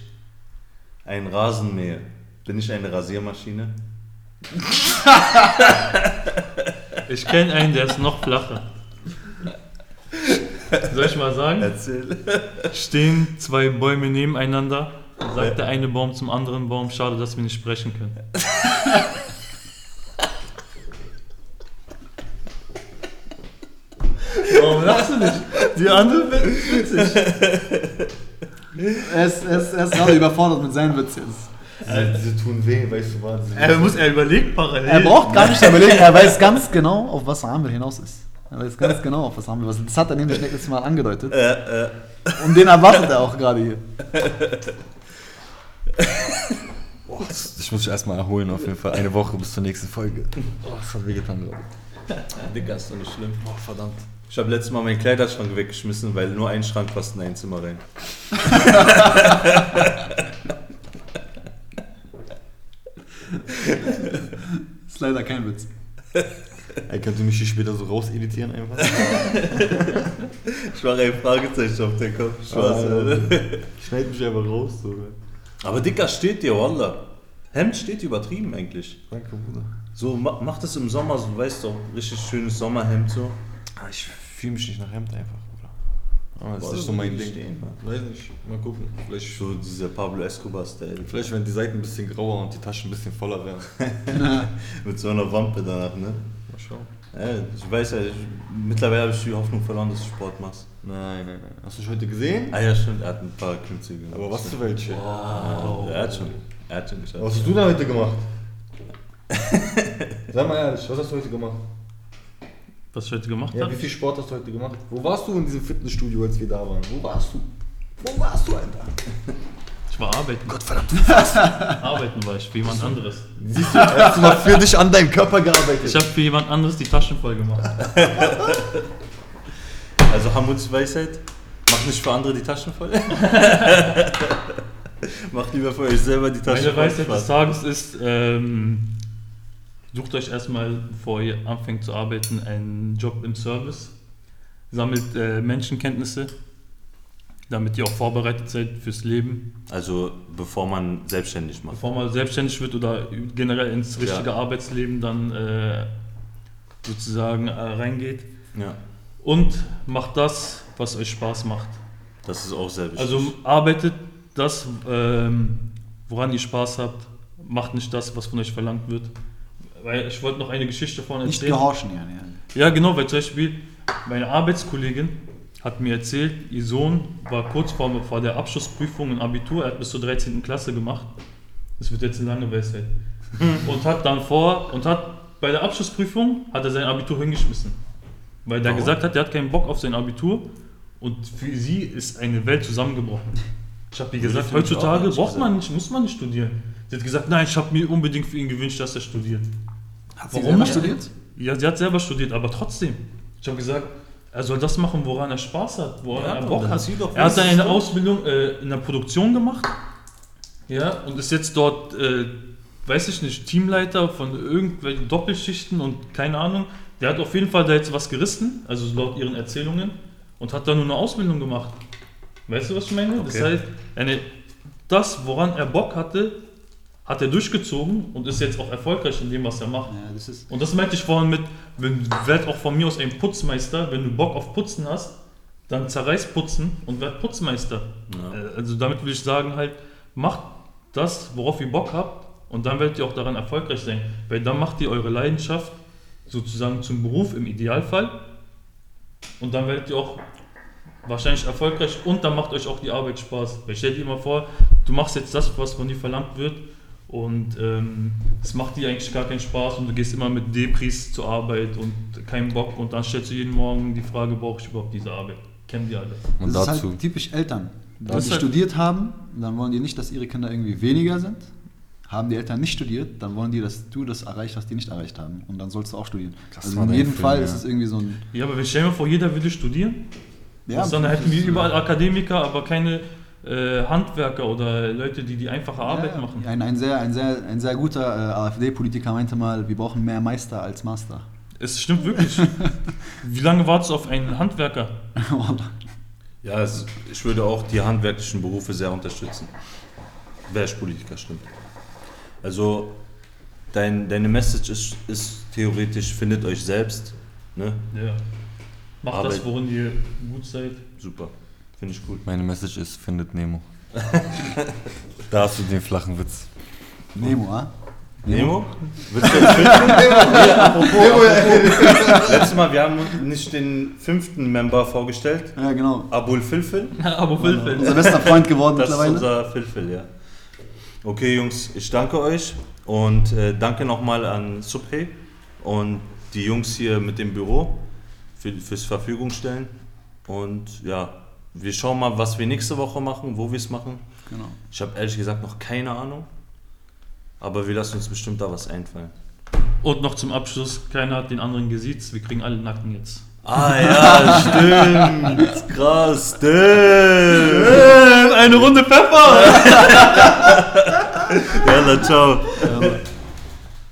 einen Rasen mähe, bin ich eine Rasiermaschine? Ich kenne einen, der ist noch flacher. Soll ich mal sagen? Erzähl. Stehen zwei Bäume nebeneinander, sagt der eine Baum zum anderen Baum, schade, dass wir nicht sprechen können. Warum lachst du nicht? Die andere wird witzig. Er ist, er ist, er ist gerade überfordert mit seinen Witz jetzt. Diese, diese tun weh, weißt du was? Diese- Er muss, er überlegt parallel. Er braucht gar nicht überlegen, er weiß ganz genau, auf was Amir hinaus ist. Er weiß ganz genau, auf was Amir was Das hat er nämlich letztes Mal angedeutet. Äh, äh, Und den erwartet er auch gerade hier. Boah, das- ich muss mich erstmal erholen, auf jeden Fall. Eine Woche bis zur nächsten Folge. Oh, das hat wehgetan, glaube ich. Digga, ist doch nicht schlimm. Oh, verdammt. Ich habe letztes Mal meinen Kleiderschrank weggeschmissen, weil nur ein Schrank passt in ein Zimmer rein. Ist leider kein Witz. Ey, könnt ihr mich hier später so raus editieren einfach? Ich mache ein Fragezeichen auf den Kopf. Spaß, Ah, Alter. Schneid mich einfach raus, so. Aber Dicker steht dir, Wallah. Hemd steht übertrieben eigentlich. Danke, Bruder. So, ma- mach das im Sommer, so weißt du, richtig schönes Sommerhemd so. Ah, Ich fühle mich nicht nach Hemd einfach, Bruder. Ah, das Boah, ist nicht so mein Ding. stehen. Weiß nicht, mal gucken. Vielleicht, So dieser Pablo Escobar-Style. vielleicht wenn die Seiten ein bisschen grauer und die Taschen ein bisschen voller wären. Mit so einer Wampe danach, ne? Mal schauen. Ja, ich weiß ja, ich, mittlerweile habe ich die Hoffnung verloren, dass du Sport machst. Nein, nein, nein. Hast du dich heute gesehen? Ah ja, stimmt, er hat ein paar Klimmzüge gemacht. Aber was für welche? Ja, er hat schon, er hat schon geschafft. Was hast du denn heute gemacht? Sag mal ehrlich, was hast du heute gemacht? Was ich heute gemacht Ja, habe? wie viel Sport hast du heute gemacht? Wo warst du in diesem Fitnessstudio, als wir da waren? Wo warst du? Wo warst du, Alter? Ich war arbeiten. Gottverdammt. Arbeiten war ich, für jemand anderes. Siehst du, hast du mal für dich an deinem Körper gearbeitet? Ich habe für jemand anderes die Taschen voll gemacht. Also Hamuds Weisheit, macht nicht für andere die Taschen voll. macht lieber für euch selber die Taschen Meine voll. Weisheit des Tages ist, ähm, sucht euch erstmal, bevor ihr anfängt zu arbeiten, einen Job im Service. Sammelt äh, Menschenkenntnisse, damit ihr auch vorbereitet seid fürs Leben. Also bevor man selbstständig macht. Bevor man selbstständig wird oder generell ins richtige Ja. Arbeitsleben dann äh, sozusagen äh, reingeht. Ja, Und macht das, was euch Spaß macht. das ist auch sehr wichtig. Also arbeitet das, ähm, woran ihr Spaß habt. Macht nicht das, was von euch verlangt wird. Weil ich wollte noch eine Geschichte vorne Nicht erzählen. gehorchen, ja. ja. Ja, genau, weil zum Beispiel meine Arbeitskollegin hat mir erzählt, ihr Sohn war kurz vor, vor der Abschlussprüfung im Abitur, er hat bis zur 13. Klasse gemacht. Das wird jetzt eine lange Weisheit. und hat dann vor, und hat bei der Abschlussprüfung, hat er sein Abitur hingeschmissen. Weil der Warum? gesagt hat, er hat keinen Bock auf sein Abitur und für sie ist eine Welt zusammengebrochen. Ich habe ihr gesagt, heutzutage braucht man nicht, muss man nicht studieren. Sie hat gesagt, nein, ich habe mir unbedingt für ihn gewünscht, dass er studiert. Hat sie Warum selber nicht? studiert? Ja, sie hat selber studiert, aber trotzdem. Ich habe gesagt, er soll das machen, woran er Spaß hat, woran Ja, er Bock hat. Er hat eine. Ausbildung äh, in der Produktion gemacht. Ja, und ist jetzt dort, äh, weiß ich nicht, Teamleiter von irgendwelchen Doppelschichten und keine Ahnung. Der hat auf jeden Fall da jetzt was gerissen, also laut ihren Erzählungen, und hat da nur eine Ausbildung gemacht. Weißt du, was ich meine? Das Okay. heißt, eine, das, woran er Bock hatte, hat er durchgezogen und ist jetzt auch erfolgreich in dem, was er macht. Ja, das. Und das meinte ich vorhin mit, wenn werd auch von mir aus ein Putzmeister, wenn du Bock auf Putzen hast, dann zerreiß Putzen und werd Putzmeister. Ja. Äh, Also damit will ich sagen halt, macht das, worauf ihr Bock habt und dann werdet ihr auch daran erfolgreich sein. Weil dann macht ihr eure Leidenschaft sozusagen zum Beruf im Idealfall und dann werdet ihr auch wahrscheinlich erfolgreich und dann macht euch auch die Arbeit Spaß. Weil stell dir immer vor, du machst jetzt das, was von dir verlangt wird und ähm, es macht dir eigentlich gar keinen Spaß und du gehst immer mit Depris zur Arbeit und keinen Bock und dann stellst du jeden Morgen die Frage, brauche ich überhaupt diese Arbeit? Kennen die alle. Und das ist dazu, halt typisch Eltern. Wenn die ist halt- studiert haben, dann wollen die nicht, dass ihre Kinder irgendwie weniger sind. Haben die Eltern nicht studiert, dann wollen die, dass du das erreichst, was die nicht erreicht haben. Und dann sollst du auch studieren. Das also in jedem Film, Fall ja. ist es irgendwie so ein. Ja, aber wenn stell dir mal vor, jeder würde studieren, Ja, dann hätten wir ist, überall Akademiker, aber keine äh, Handwerker oder Leute, die die einfache Arbeit ja, machen. Ein, ein, sehr, ein, sehr, ein sehr guter äh, AfD-Politiker meinte mal, wir brauchen mehr Meister als Master. Es stimmt wirklich. Wie lange wartest du auf einen Handwerker? Ja, es, ich würde auch die handwerklichen Berufe sehr unterstützen. Wäre ich Politiker, stimmt. Also, dein, deine Message ist, ist theoretisch, findet euch selbst. Ne? Ja. Macht das, Arbeit. worin ihr gut seid. Super. Finde ich cool. meine Message ist, findet Nemo. da hast du den flachen Witz. Nemo, ah? Nemo? Willst du jetzt filmen? nee, apropos, apropos. Letztes Mal, wir haben nicht den fünften Member vorgestellt. Ja, genau. Abul Filfil. aber Filfel. Unser bester Freund geworden Das ist mittlerweile. unser Filfil, ja. Okay, Jungs, ich danke euch und äh, danke nochmal an Subhe und die Jungs hier mit dem Büro für, fürs Verfügung stellen. Und ja, wir schauen mal, was wir nächste Woche machen, wo wir es machen. Genau. Ich habe ehrlich gesagt noch keine Ahnung, aber wir lassen uns bestimmt da was einfallen. Und noch zum Abschluss, keiner hat den anderen gesiezt, wir kriegen alle Nacken jetzt. Ah ja, stimmt. Krass, stimmt. Eine Runde Pfeffer! Yalla, ciao. Ja,